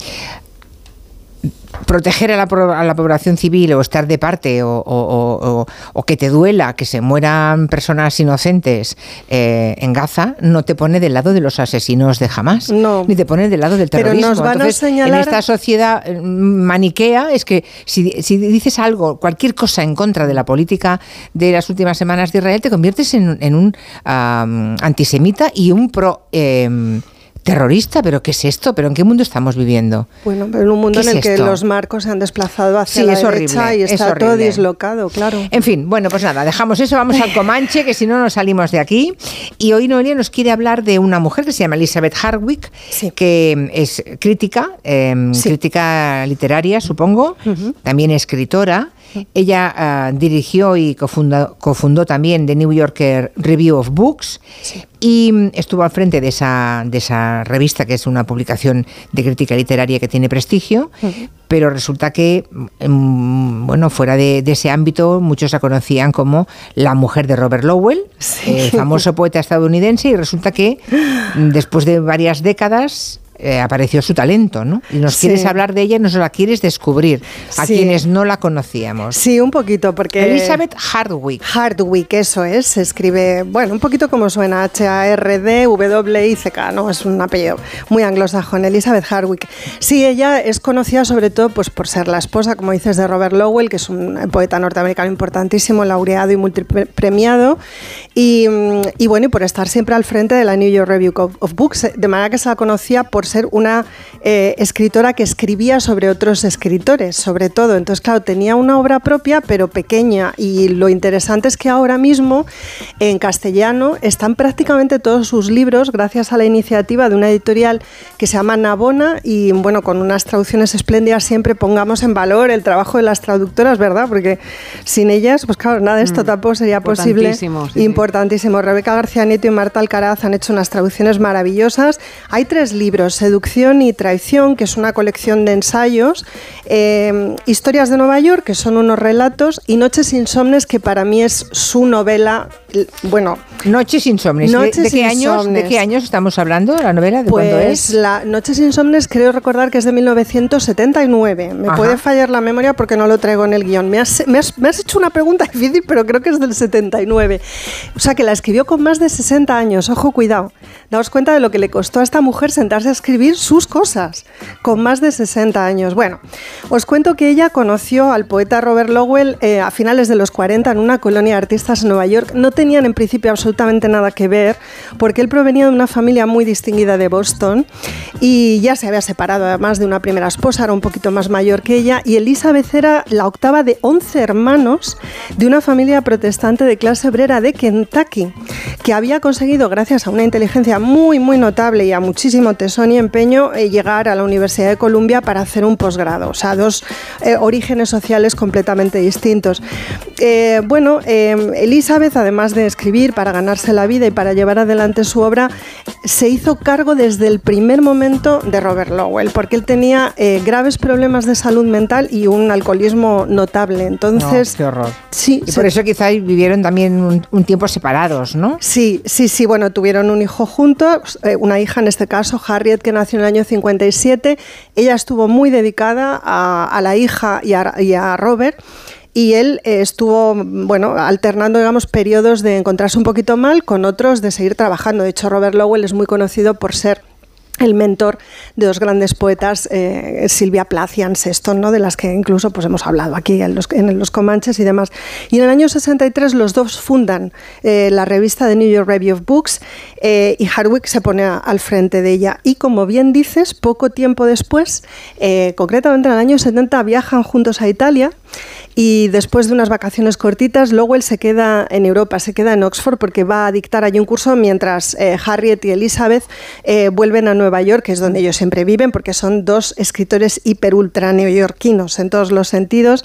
proteger a la, a la población civil o estar de parte o, o- o- o- o que te duela que se mueran personas inocentes eh, en Gaza no te pone del lado de los asesinos de Hamas ni te pone del lado del Pero terrorismo. nos van a señalar- en esta sociedad eh, maniquea es que si, si dices algo, cualquier cosa en contra de la política de las últimas semanas de Israel, te conviertes en, en un am, antisemita y un pro... em, terrorista, pero ¿qué es esto? ¿Pero en qué mundo estamos viviendo? Bueno, pero en un mundo ¿Qué en el es que los marcos se han desplazado hacia Sí, la es derecha horrible, y es está todo dislocado, claro. En fin, bueno, pues nada, dejamos eso, vamos al Comanche, que si no nos salimos de aquí. Y hoy Noelia nos quiere hablar de una mujer que se llama Elizabeth Hardwick, que es crítica, eh, crítica literaria, supongo, también escritora. Ella ah, dirigió y cofundó, cofundó también The New Yorker Review of Books y mm, estuvo al frente de esa, de esa revista, que es una publicación de crítica literaria que tiene prestigio, pero resulta que, mm, bueno, fuera de, de ese ámbito, muchos la conocían como la mujer de Robert Lowell, eh, famoso poeta estadounidense, y resulta que mm, después de varias décadas eh, apareció su talento, ¿no? Y nos Sí. quieres hablar de ella y nos la quieres descubrir a Sí. quienes no la conocíamos. Sí, un poquito, porque... Elizabeth Hardwick. Hardwick, eso es. Se escribe, bueno, un poquito como suena, H-A-R-D-W-I-C-K, ¿no? Es un apellido muy anglosajón, Elizabeth Hardwick. Sí, ella es conocida sobre todo pues, por ser la esposa, como dices, de Robert Lowell, que es un poeta norteamericano importantísimo, laureado y multipremiado. Y, y bueno, y por estar siempre al frente de la New York Review of, of Books, de manera que se la conocía por ser una eh, escritora que escribía sobre otros escritores, sobre todo. Entonces, claro, tenía una obra propia, pero pequeña. Y lo interesante es que ahora mismo en castellano están prácticamente todos sus libros, gracias a la iniciativa de una editorial que se llama Navona y, bueno, con unas traducciones espléndidas siempre pongamos en valor el trabajo de las traductoras, ¿verdad? Porque sin ellas, pues claro, nada de esto mm, tampoco sería posible. Importantísimo. importantísimo. Rebeca García Nieto y Marta Alcaraz han hecho unas traducciones maravillosas. Hay tres libros, Seducción y Traición, que es una colección de ensayos, eh, Historias de Nueva York, que son unos relatos, y Noches Insomnes, que para mí es su novela, bueno... Noches Insomnes. ¿De, qué años, ¿De qué años estamos hablando? ¿La novela? ¿De cuándo pues es? La Noches Insomnes creo recordar que es de 1979. Me puede fallar la memoria porque no lo traigo en el guion. Me has, me, has, me has hecho una pregunta difícil, pero creo que es del 79. O sea, que la escribió con más de 60 años. Ojo, cuidado. Daos cuenta de lo que le costó a esta mujer sentarse a escribir sus cosas, con más de 60 años. Bueno, os cuento que ella conoció al poeta Robert Lowell eh, a finales de los 40 en una colonia de artistas en Nueva York. No tenían en principio absolutamente nada que ver, porque él provenía de una familia muy distinguida de Boston y ya se había separado además de una primera esposa, era un poquito más mayor que ella, y Elizabeth era la octava de 11 hermanos de una familia protestante de clase obrera de Kentucky, que había conseguido, gracias a una inteligencia muy, muy notable y a muchísimo tesón y empeño eh, llegar a la Universidad de Columbia para hacer un posgrado, o sea, dos eh, orígenes sociales completamente distintos. Eh, bueno, Elizabeth, además de escribir para ganarse la vida y para llevar adelante su obra, se hizo cargo desde el primer momento de Robert Lowell, porque él tenía graves problemas de salud mental y un alcoholismo notable. Entonces, qué horror. Sí, y por eso quizá vivieron también un, un tiempo separados, ¿no? Sí, sí, sí. Bueno, tuvieron un hijo juntos eh, una hija en este caso, Harriet, que nació en el año 57. Ella estuvo muy dedicada a, la hija y a, Robert y él eh, estuvo bueno alternando digamos periodos de encontrarse un poquito mal con otros de seguir trabajando de hecho Robert Lowell es muy conocido por ser el mentor de dos grandes poetas, eh, Silvia Plath y Anne Sexton, ¿no? de las que incluso pues, hemos hablado aquí en los, Comanches y demás. Y en el año 63 los dos fundan eh, la revista The New York Review of Books eh, y Hardwick se pone al frente de ella. Y como bien dices, poco tiempo después, concretamente en el año 70, viajan juntos a Italia y después de unas vacaciones cortitas, Lowell se queda en Europa, se queda en Oxford porque va a dictar allí un curso mientras Harriet y Elizabeth vuelven a Nueva York, que es donde ellos siempre viven, porque son dos escritores hiper ultra neoyorquinos en todos los sentidos.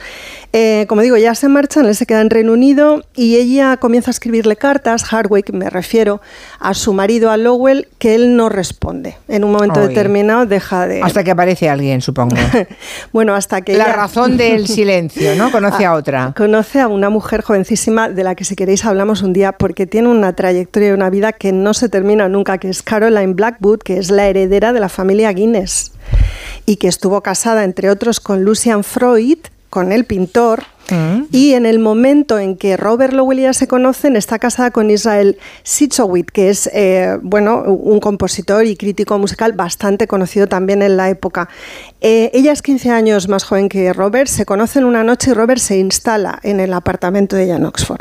Eh, como digo, ya se marchan, él se queda en Reino Unido y ella comienza a escribirle cartas, Hardwick me refiero, a su marido, a Lowell, que él no responde. En un momento determinado deja de... Hasta que aparece alguien, supongo. bueno, hasta que... La razón del silencio, ¿no? Conoce a otra. Conoce a una mujer jovencísima de la que si queréis hablamos un día porque tiene una trayectoria y una vida que no se termina nunca, que es Caroline Blackwood, que es la heredera de la familia Guinness y que estuvo casada, entre otros, con Lucian Freud, con el pintor, y en el momento en que Robert Lowell y ella se conocen, está casada con Israel Sitzowit, que es eh, bueno, un compositor y crítico musical bastante conocido también en la época. Eh, ella es 15 años más joven que Robert, se conocen una noche y Robert se instala en el apartamento de ella en Oxford.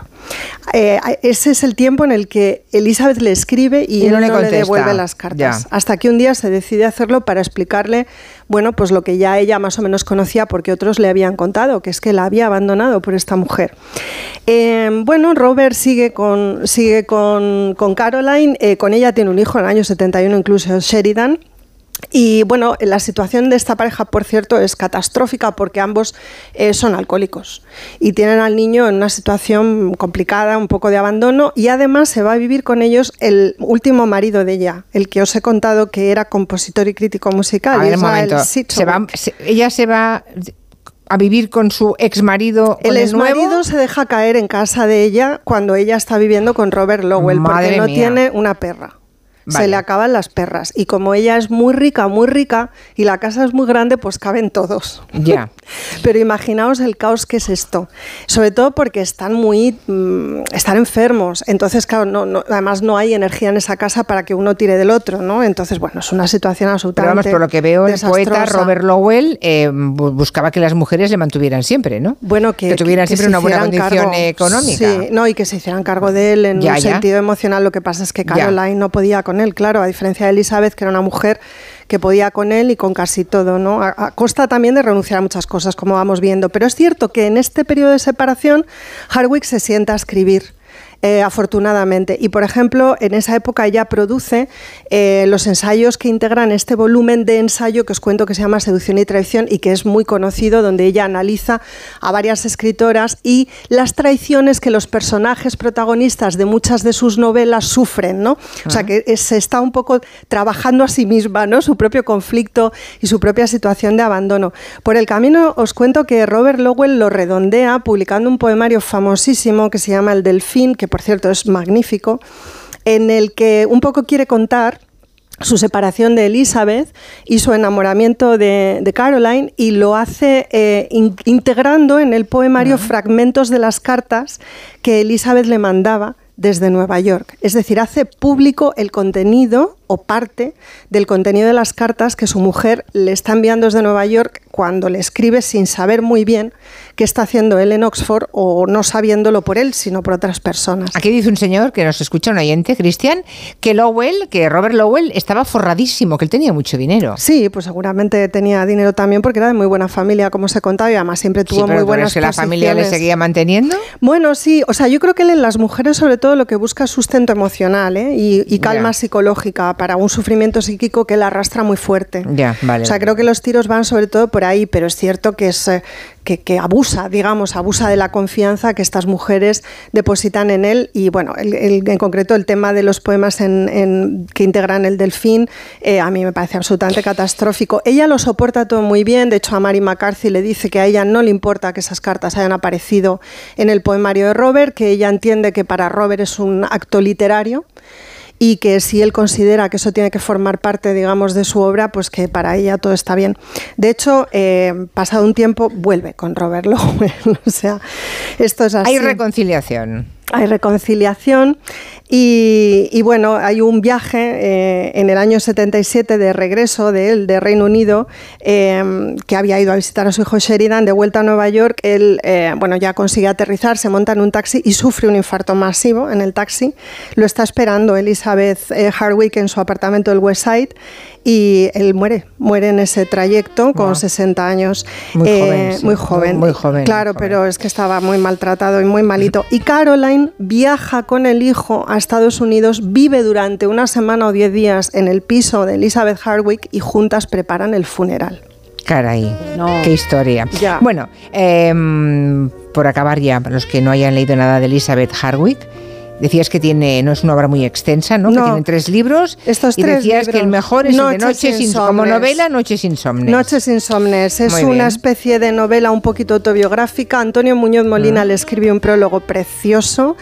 Eh, ese es el tiempo en el que Elizabeth le escribe y, él no, le, devuelve las cartas. Hasta que un día se decide hacerlo para explicarle, bueno, pues lo que ya ella más o menos conocía porque otros le habían contado, que es que la había abandonado por esta mujer. Eh, bueno, Robert sigue con, sigue con, Caroline, eh, con ella tiene un hijo en el año 71, incluso Sheridan. Y bueno, la situación de esta pareja, por cierto, es catastrófica porque ambos eh, son alcohólicos y tienen al niño en una situación complicada, un poco de abandono y además se va a vivir con ellos el último marido de ella, el que os he contado que era compositor y crítico musical. ella se va a vivir con su ex marido. El ex marido se deja caer en casa de ella cuando ella está viviendo con Robert Lowell porque no tiene una perra se le acaban las perras. Y como ella es muy rica, muy rica, y la casa es muy grande, pues caben todos. Ya. Pero imaginaos el caos que es esto. Sobre todo porque están muy. Mm, están enfermos. Entonces, claro, no, además no hay energía en esa casa para que uno tire del otro, ¿no? Entonces, bueno, es una situación absolutamente. Pero vamos, por lo que veo, el poeta Robert Lowell eh, buscaba que las mujeres le mantuvieran siempre, ¿no? Bueno, que, tuvieran siempre una buena condición económica. Sí, no, y que se hicieran cargo de él en un sentido emocional. Lo que pasa es que Caroline no podía con él, claro, a diferencia de Elizabeth, que era una mujer que podía con él y con casi todo, ¿no? A, a costa también de renunciar a muchas cosas, como vamos viendo. Pero es cierto que en este periodo de separación, Hardwick se sienta a escribir. Eh, afortunadamente. Y por ejemplo, en esa época ella produce eh, los ensayos que integran este volumen de ensayo que os cuento que se llama Seducción y Traición y que es muy conocido, donde ella analiza a varias escritoras y las traiciones que los personajes protagonistas de muchas de sus novelas sufren, ¿no? O sea, que se está un poco trabajando a sí misma, ¿no? Su propio conflicto y su propia situación de abandono. Por el camino os cuento que Robert Lowell lo redondea publicando un poemario famosísimo que se llama El Delfín, que por cierto es magnífico, en el que un poco quiere contar su separación de Elizabeth y su enamoramiento de, de Caroline y lo hace eh, in- integrando en el poemario fragmentos de las cartas que Elizabeth le mandaba desde Nueva York. Es decir, hace público el contenido o parte del contenido de las cartas que su mujer le está enviando desde Nueva York cuando le escribe sin saber muy bien qué está haciendo él en Oxford o no sabiéndolo por él, sino por otras personas. Aquí dice un señor que nos escucha, un oyente, Cristian, que Lowell, que Robert Lowell estaba forradísimo, que él tenía mucho dinero. Sí, pues seguramente tenía dinero también porque era de muy buena familia, como se contaba, y además siempre tuvo Sí, pero muy ¿tú crees buenas que la familia le seguía manteniendo? Bueno, sí, o sea, yo creo que él en las mujeres sobre todo lo que busca es sustento emocional ¿eh? y, y calma psicológica para un sufrimiento psíquico que la arrastra muy fuerte. Ya, vale. O sea, creo que los tiros van sobre todo por ahí, pero es cierto que es eh, que, que abusa, digamos, abusa de la confianza que estas mujeres depositan en él. Y bueno, el- el- en concreto el tema de los poemas en- en- que integran el delfín, eh, a mí me parece absolutamente catastrófico. Ella lo soporta todo muy bien, de hecho a Mary McCarthy le dice que a ella no le importa que esas cartas hayan aparecido en el poemario de Robert, que ella entiende que para Robert es un acto literario y que si él considera que eso tiene que formar parte, digamos, de su obra, pues que para ella todo está bien. De hecho, eh, pasado un tiempo, vuelve con Robert Lowell. o sea, esto es así. Hay reconciliación. Hay reconciliación y, bueno, hay un viaje eh, en el año 77 de regreso de él, de Reino Unido, eh, que había ido a visitar a su hijo Sheridan, de vuelta a Nueva York. Él, eh, bueno, ya consigue aterrizar, se monta en un taxi y sufre un infarto masivo en el taxi. Lo está esperando Elizabeth eh, Hardwick en su apartamento del West Side y él muere, muere en ese trayecto con Wow. 60 años. Muy Eh, joven, sí, muy joven. muy joven, Claro, muy pero es que estaba muy maltratado y muy malito. Y Caroline viaja con el hijo a Estados Unidos, vive durante una semana o diez días en el piso de Elizabeth Hardwick y juntas preparan el funeral. Caray, qué historia. Ya. Bueno, em, por acabar ya, para los que no hayan leído nada de Elizabeth Hardwick, decías que tiene, no es una obra muy extensa, ¿no? Que No. tienen tres libros. Estos y tres decías que el libros. mejor es el de Noches Noches Ins- como Insomnes. novela, Noches Insomnes. Noches Insomnes es Muy una bien. especie de novela un poquito autobiográfica. Antonio Muñoz Molina Mm. le escribió un prólogo precioso.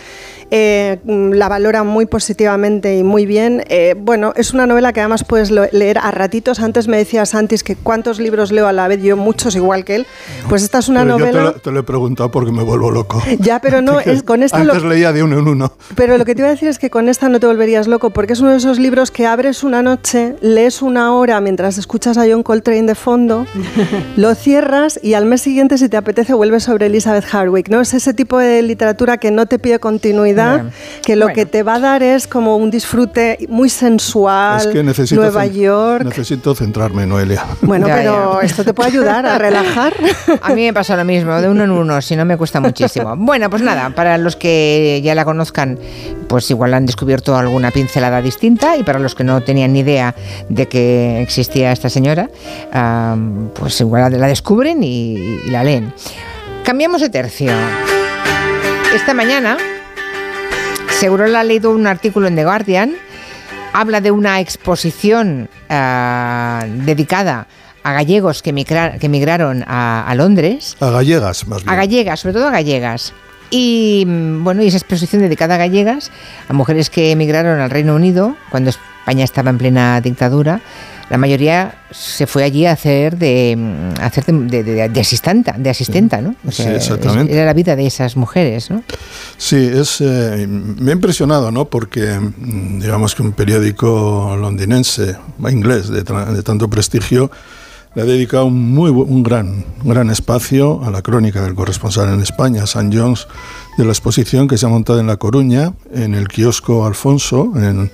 Eh, mm, la valora muy positivamente y muy bien. Eh, bueno, es una novela que además puedes lo- leer a ratitos. Antes me decías antes que cuántos libros leo a la vez, yo muchos igual que él. Pues esta es una Pero yo te novela. lo, te lo he preguntado porque me vuelvo loco. Ya, pero no, es, con esta lo, Antes leía de uno en uno. pero lo que te iba a decir es que con esta no te volverías loco, porque es uno de esos libros que abres una noche, lees una hora mientras escuchas a John Coltrane de fondo, lo cierras y al mes siguiente, si te apetece, vuelves sobre Elizabeth Hardwick. ¿no? Es ese tipo de literatura que no te pide continuidad, Que lo que te va a dar es como un disfrute muy sensual, Es que necesito, Nueva York. necesito centrarme, Noelia. Bueno, Ya, pero ya. esto te puede ayudar a relajar. A mí me pasa lo mismo, de uno en uno, si no me cuesta muchísimo. Bueno, pues nada, para los que ya la conozcan, pues igual han descubierto alguna pincelada distinta y para los que no tenían ni idea de que existía esta señora, pues igual la descubren y, y la leen. Cambiamos de tercio. Esta mañana, seguro la ha leído un artículo en The Guardian, habla de una exposición ah, dedicada a gallegos que, migra- que emigraron a, a Londres, A gallegas, más bien. a gallegas, sobre todo a gallegas. Y mm, bueno, y esa exposición dedicada a gallegas, a mujeres que emigraron al Reino Unido cuando España estaba en plena dictadura. La mayoría se fue allí a hacer de, mm, a hacer de, de- de- asistenta, de asistenta, ¿no? O Sí, exactamente. Era la vida de esas mujeres, ¿no? Sí, es, eh, me ha impresionado, ¿no? Porque mm, digamos que un periódico londinense, inglés, de, de tanto prestigio, le ha dedicado un, muy, bu- un gran, espacio a la crónica del corresponsal en España, San Jones, de la exposición que se ha montado en La Coruña, en el kiosco Alfonso, en,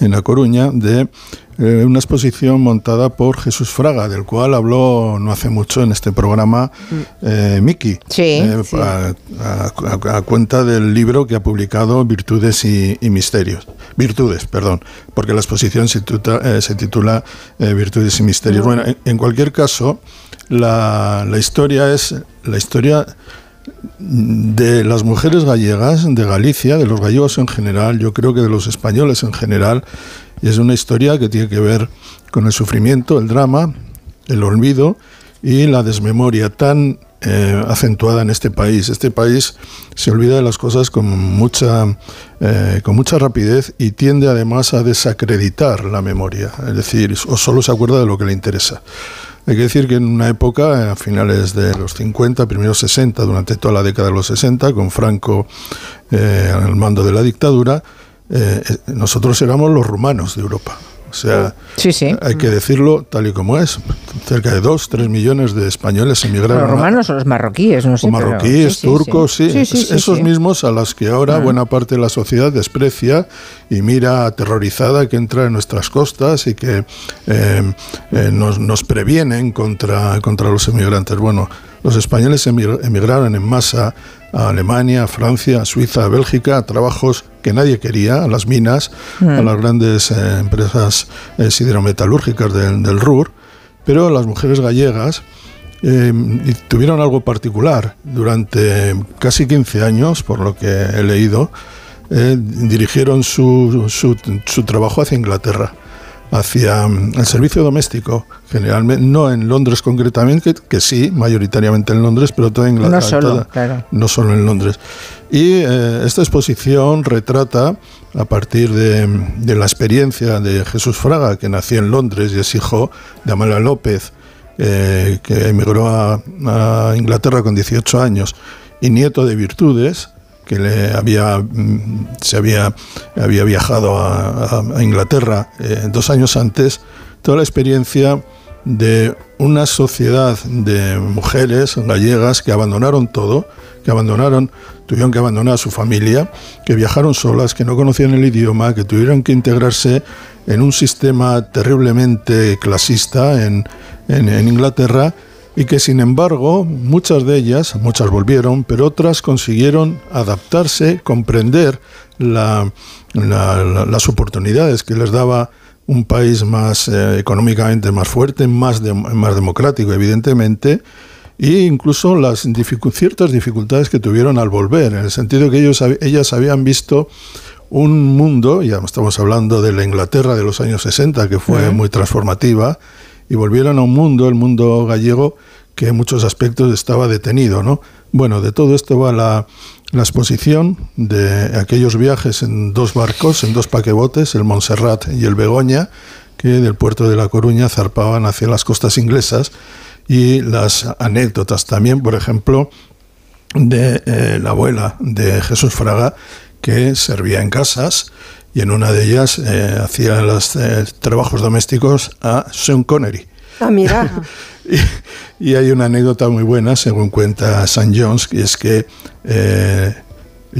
en La Coruña, de eh, una exposición montada por Jesús Fraga, del cual habló no hace mucho en este programa eh, Miki, eh, A, a- cuenta del libro que ha publicado Virtudes y, y Misterios. Virtudes, perdón, porque la exposición se, tuta- eh, se titula Virtudes y Misterios. Bueno, en, en cualquier caso, la, la historia es la historia de las mujeres gallegas de Galicia, de los gallegos en general, yo creo que de los españoles en general, y es una historia que tiene que ver con el sufrimiento, el drama, el olvido y la desmemoria tan eh, acentuada en este país. Este país se olvida de las cosas con mucha, eh, con mucha rapidez y tiende además a desacreditar la memoria, es decir, o solo se acuerda de lo que le interesa. Hay que decir que en una época, a finales de los 50, primeros 60, durante toda la década de los 60, con Franco eh, al mando de la dictadura, eh, eh, nosotros éramos los rumanos de Europa. O sea, hay que decirlo tal y como es. Cerca de dos, tres millones de españoles emigraron. Los a- romanos o los marroquíes, no sé. o marroquíes, sí, turcos, sí, esos mismos a los que ahora Ah. buena parte de la sociedad desprecia y mira aterrorizada que entra en nuestras costas y que eh, eh, nos, nos previenen contra, contra los emigrantes. Bueno, los españoles emig- emigraron en masa a Alemania, a Francia, a Suiza, a Bélgica, a trabajos que nadie quería, a las minas, Mm. a las grandes eh, empresas eh, siderometalúrgicas del, del Ruhr, pero las mujeres gallegas eh, y tuvieron algo particular. Durante casi 15 años, por lo que he leído, eh, dirigieron su, su- su trabajo hacia Inglaterra, hacia mm, el servicio doméstico, generalmente, no en Londres concretamente, que, que sí, mayoritariamente en Londres, pero toda Inglaterra. No solo, claro. no solo en Londres. Y eh, esta exposición retrata, a partir de, de la experiencia de Jesús Fraga, que nació en Londres y es hijo de Amalia López, eh, que emigró a, a Inglaterra con 18 años, y nieto de Virtudes, que le había, mm, se había, había viajado a, a- Inglaterra eh, dos años antes, toda la experiencia de una sociedad de mujeres gallegas que abandonaron todo, que abandonaron, tuvieron que abandonar a su familia, que viajaron solas, que no conocían el idioma, que tuvieron que integrarse en un sistema terriblemente clasista en, en- en Inglaterra y que sin embargo muchas de ellas, muchas volvieron, pero otras consiguieron adaptarse, comprender la- la- la- las oportunidades que les daba un país más eh, económicamente más fuerte, más, de- más democrático, evidentemente, e incluso las dificu- ciertas dificultades que tuvieron al volver, en el sentido que ellos, ellas habían visto un mundo, ya estamos hablando de la Inglaterra de los años 60, que fue muy transformativa, y volvieron a un mundo, el mundo gallego, que en muchos aspectos estaba detenido. ¿no? Bueno, de todo esto va la, la exposición de aquellos viajes en dos barcos, en dos paquebotes, el Montserrat y el Begoña, que del puerto de La Coruña zarpaban hacia las costas inglesas, y las anécdotas también, por ejemplo, de eh, la abuela de Jesús Fraga, que servía en casas y en una de ellas eh, hacía los eh, trabajos domésticos a Sean Connery. Ah, mira. y, y hay una anécdota muy buena, según cuenta St. John's, y es que eh,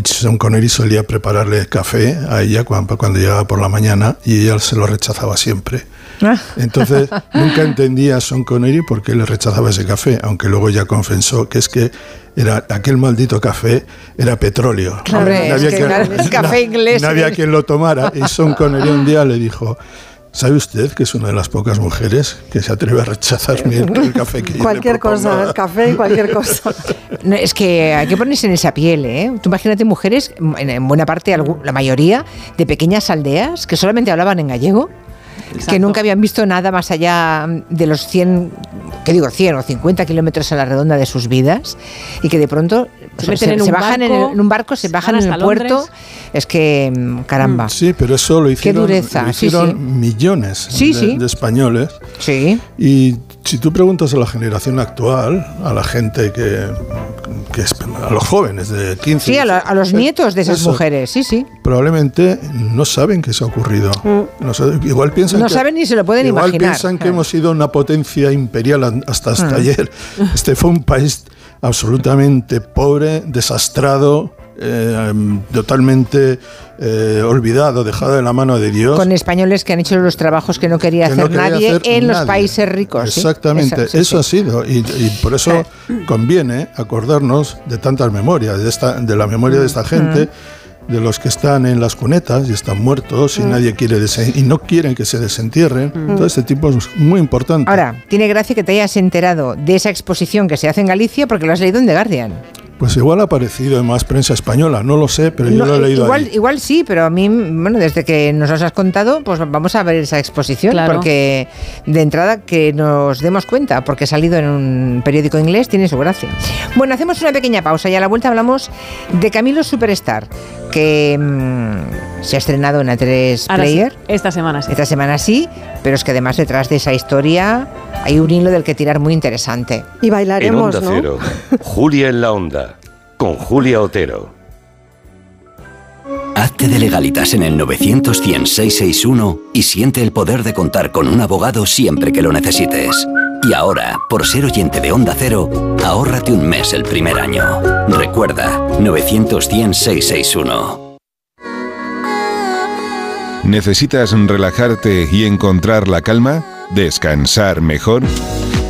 Sean Connery solía prepararle café a ella cuando, cuando llegaba por la mañana y ella se lo rechazaba siempre. Entonces, nunca entendía a Sean Connery por qué le rechazaba ese café, aunque luego ya confesó que es que era aquel maldito café era petróleo. Claro, es que claro, es café inglés. No había quien lo tomara. Y Sean Connery un día le dijo, ¿sabe usted que es una de las pocas mujeres que se atreve a rechazarme el, el café que yo le Cualquier cosa, el café y cualquier cosa. No, es que hay que ponerse en esa piel, ¿eh? Tú imagínate mujeres, en, en buena parte, la mayoría, de pequeñas aldeas que solamente hablaban en gallego, que nunca habían visto nada más allá de los 100, que digo 100 o 50 kilómetros a la redonda de sus vidas, y que de pronto Se se, en se un bajan en, barco, el- en un barco, se se bajan en el hasta puerto. Londres. Es que, mm, caramba. Sí, pero eso lo hicieron, dureza, lo sí, hicieron sí. millones Sí, de, sí. de españoles. Sí. Y si tú preguntas a la generación actual, a la gente que, que es- a los jóvenes de 15 Sí, a, lo- a los nietos de esas Eso. mujeres, sí, sí. probablemente no saben qué se ha ocurrido. No sabe- igual piensan Mm. No que- saben ni se lo pueden igual imaginar. piensan que hemos sido una potencia imperial hasta, hasta Mm. ayer. Este fue un país absolutamente pobre, desastrado, eh, totalmente eh, olvidado, dejado en la mano de Dios. Con españoles que han hecho los trabajos que no quería hacer nadie en los países ricos. Exactamente, eso, ha sido. Y, por eso conviene acordarnos de tantas memorias, de, esta, de la memoria de esta gente. de los que están en las cunetas y están muertos y nadie quiere y no quieren que se desentierren. Todo este tipo es muy importante. Ahora, tiene gracia que te hayas enterado de esa exposición que se hace en Galicia porque lo has leído en The Guardian. Pues igual ha aparecido en más prensa española, no lo sé, pero yo lo he leído igual, Igual sí, pero a mí, bueno, desde que nos lo has contado, pues vamos a ver esa exposición, porque de entrada que nos demos cuenta, porque ha salido en un periódico inglés, tiene su gracia. Bueno, hacemos una pequeña pausa y a la vuelta hablamos de Camilo Superstar, que mm, se ha estrenado en A3 Player. esta semana sí. Esta semana sí, pero es que además detrás de esa historia hay un hilo del que tirar muy interesante. Y bailaremos, en Cero, Julia en la Onda, con Julia Otero. Hazte de legalitas en el 900 y siente el poder de contar con un abogado siempre que lo necesites. Y ahora, por ser oyente de Onda Cero, ahórrate un mes el primer año. Recuerda, 900 ¿Necesitas relajarte y encontrar la calma? ¿Descansar mejor?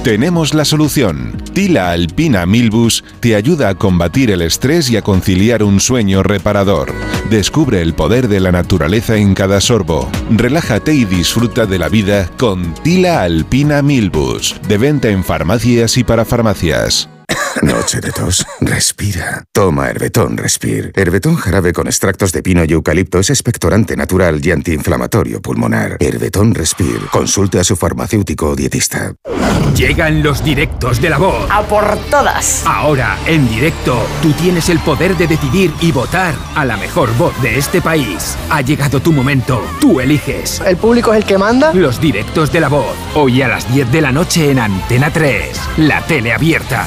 Tenemos la solución. Tila Alpina Milbus te ayuda a combatir el estrés y a conciliar un sueño reparador. Descubre el poder de la naturaleza en cada sorbo. Relájate y disfruta de la vida con Tila Alpina Milbus. De venta en farmacias y para farmacias. Noche de tos. Respira. Toma Herbetón Respir. Herbetón jarabe con extractos de pino y eucalipto es expectorante natural y antiinflamatorio pulmonar. Herbetón Respir. Consulte a su farmacéutico o dietista. Llegan los directos de la voz. A por todas. Ahora, en directo, tú tienes el poder de decidir y votar a la mejor voz de este país. Ha llegado tu momento. Tú eliges. ¿El público es el que manda? Los directos de la voz. Hoy a las 10 de la noche en Antena 3. La tele abierta.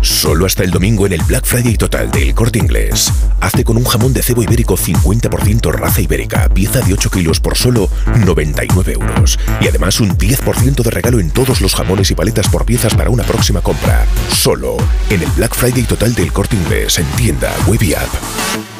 Solo hasta el domingo en el Black Friday total del Corte Inglés. Hazte con un jamón de cebo ibérico 50% raza ibérica, pieza de 8 kilos por solo 99 euros. Y además un 10% de regalo en todos los jamones y paletas por piezas para una próxima compra. Solo en el Black Friday total del Corte Inglés en tienda, web y app.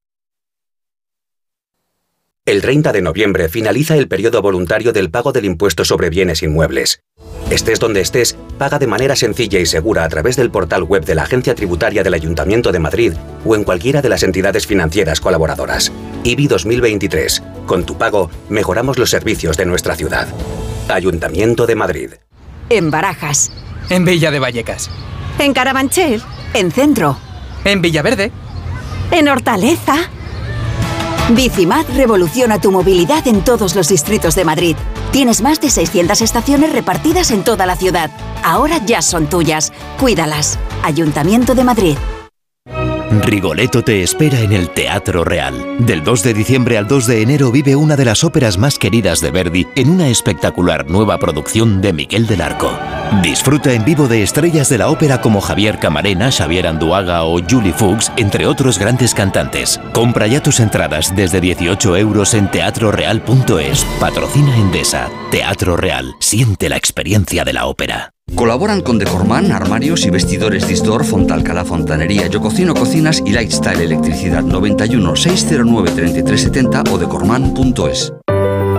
El 30 de noviembre finaliza el periodo voluntario del pago del impuesto sobre bienes inmuebles. Estés donde estés, paga de manera sencilla y segura a través del portal web de la Agencia Tributaria del Ayuntamiento de Madrid o en cualquiera de las entidades financieras colaboradoras. IBI 2023. Con tu pago, mejoramos los servicios de nuestra ciudad. Ayuntamiento de Madrid. En Barajas. En Villa de Vallecas. En Carabanchel. En Centro. En Villaverde. En Hortaleza. Bicimad revoluciona tu movilidad en todos los distritos de Madrid. Tienes más de 600 estaciones repartidas en toda la ciudad. Ahora ya son tuyas. Cuídalas. Ayuntamiento de Madrid. Rigoletto te espera en el Teatro Real. Del 2 de diciembre al 2 de enero vive una de las óperas más queridas de Verdi en una espectacular nueva producción de Miguel del Arco. Disfruta en vivo de estrellas de la ópera como Javier Camarena, Xavier Anduaga o Julie Fuchs, entre otros grandes cantantes. Compra ya tus entradas desde 18 euros en teatroreal.es. Patrocina Endesa. Teatro Real. Siente la experiencia de la ópera. Colaboran con Decorman, armarios y vestidores Distor, Fontalcala Fontanería, Yo Cocino Cocinas y Lifestyle Electricidad 91 609 3370 o decorman.es.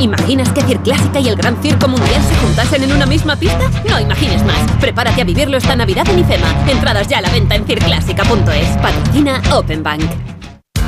¿Imaginas que Clásica y el Gran Circo Mundial se juntasen en una misma pista? No imagines más. Prepárate a vivirlo esta Navidad en IFEMA. Entradas ya a la venta en circlásica.es. Patrocina Open Bank.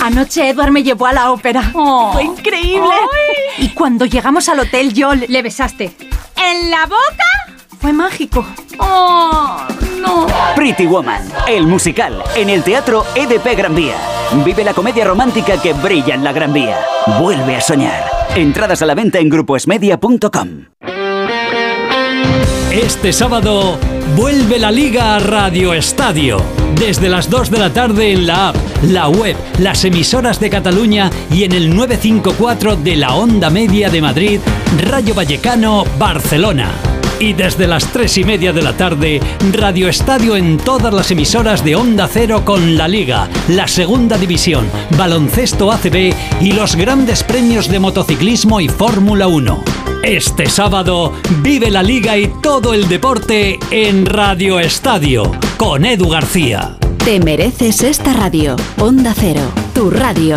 Anoche Edward me llevó a la ópera. Fue increíble. Y cuando llegamos al hotel yo le, besaste. ¿En la boca? Fue mágico. Oh, no. Pretty Woman, el musical, en el Teatro EDP Gran Vía. Vive la comedia romántica que brilla en la Gran Vía. Vuelve a soñar. Entradas a la venta en grupoesmedia.com. Este sábado vuelve la Liga a Radio Estadio. Desde las 2 de la tarde en la app, la web, las emisoras de Cataluña y en el 954 de la Onda Media de Madrid, Rayo Vallecano, Barcelona. Y desde las 3 y media de la tarde, Radio Estadio en todas las emisoras de Onda Cero con la Liga, la Segunda División, Baloncesto ACB y los grandes premios de motociclismo y Fórmula 1. Este sábado vive la Liga y todo el deporte en Radio Estadio con Edu García. Te mereces esta radio. Onda Cero, tu radio.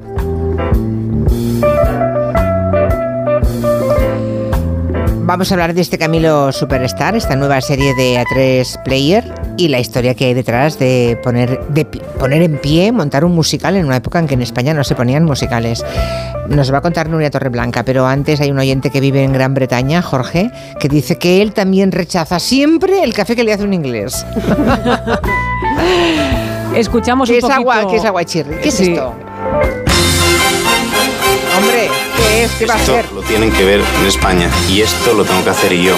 Vamos a hablar de este Camilo Superstar, esta nueva serie de A3 Player y la historia que hay detrás de poner, de poner en pie, montar un musical en una época en que en España no se ponían musicales. Nos va a contar Nuria Torreblanca, pero antes hay un oyente que vive en Gran Bretaña, Jorge, que dice que él también rechaza siempre el café que le hace un inglés. Escuchamos ¿Qué un es poquito... agua? ¿Qué es aguachirri? ¿Qué es Sí. esto? Hombre, ¿qué es? ¿Qué va a Esto ser? lo tienen que ver en España y esto lo tengo que hacer yo.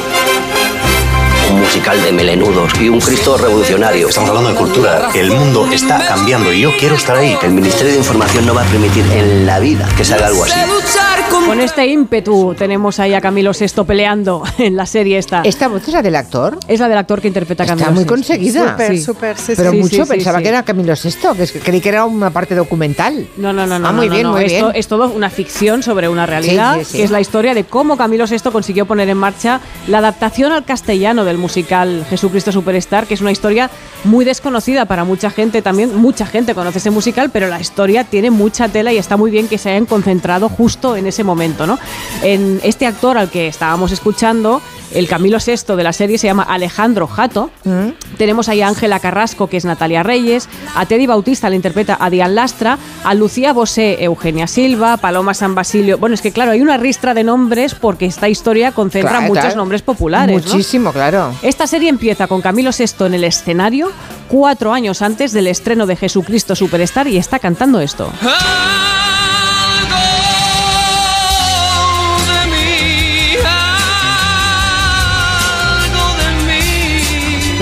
Un musical de melenudos y un Cristo revolucionario. Estamos hablando de cultura. El mundo está cambiando y yo quiero estar ahí. El Ministerio de Información no va a permitir en la vida que se haga algo así. Con este ímpetu tenemos ahí a Camilo VI peleando en la serie esta. ¿Esta voz es la del actor? Es la del actor que interpreta a Camilo Está muy VI. conseguida. Súper, súper, sí, Pero sí, mucho, pensaba sí. que era Camilo VI, que creí que era una parte documental. No, no, no, no. Ah, muy no, bien, no, muy Esto bien. es todo una ficción sobre una realidad, Sí, sí, sí. que es la historia de cómo Camilo VI consiguió poner en marcha la adaptación al castellano del musical Jesucristo Superstar, que es una historia muy desconocida para mucha gente también. Mucha gente conoce ese musical, pero la historia tiene mucha tela y está muy bien que se hayan concentrado justo en ese momento, ¿no? En este actor al que estábamos escuchando, el Camilo VI de la serie se llama Alejandro Jato. Tenemos ahí a Ángela Carrasco, que es Natalia Reyes, a Teddy Bautista, le interpreta a Diane Lastra, a Lucía Bosé, Eugenia Silva, Paloma San Basilio. Bueno, es que claro, hay una ristra de nombres porque esta historia concentra Claro, muchos claro. nombres populares. ¿no? Muchísimo, claro. Esta serie empieza con Camilo VI en el escenario, cuatro años antes del estreno de Jesucristo Superstar, y está cantando esto.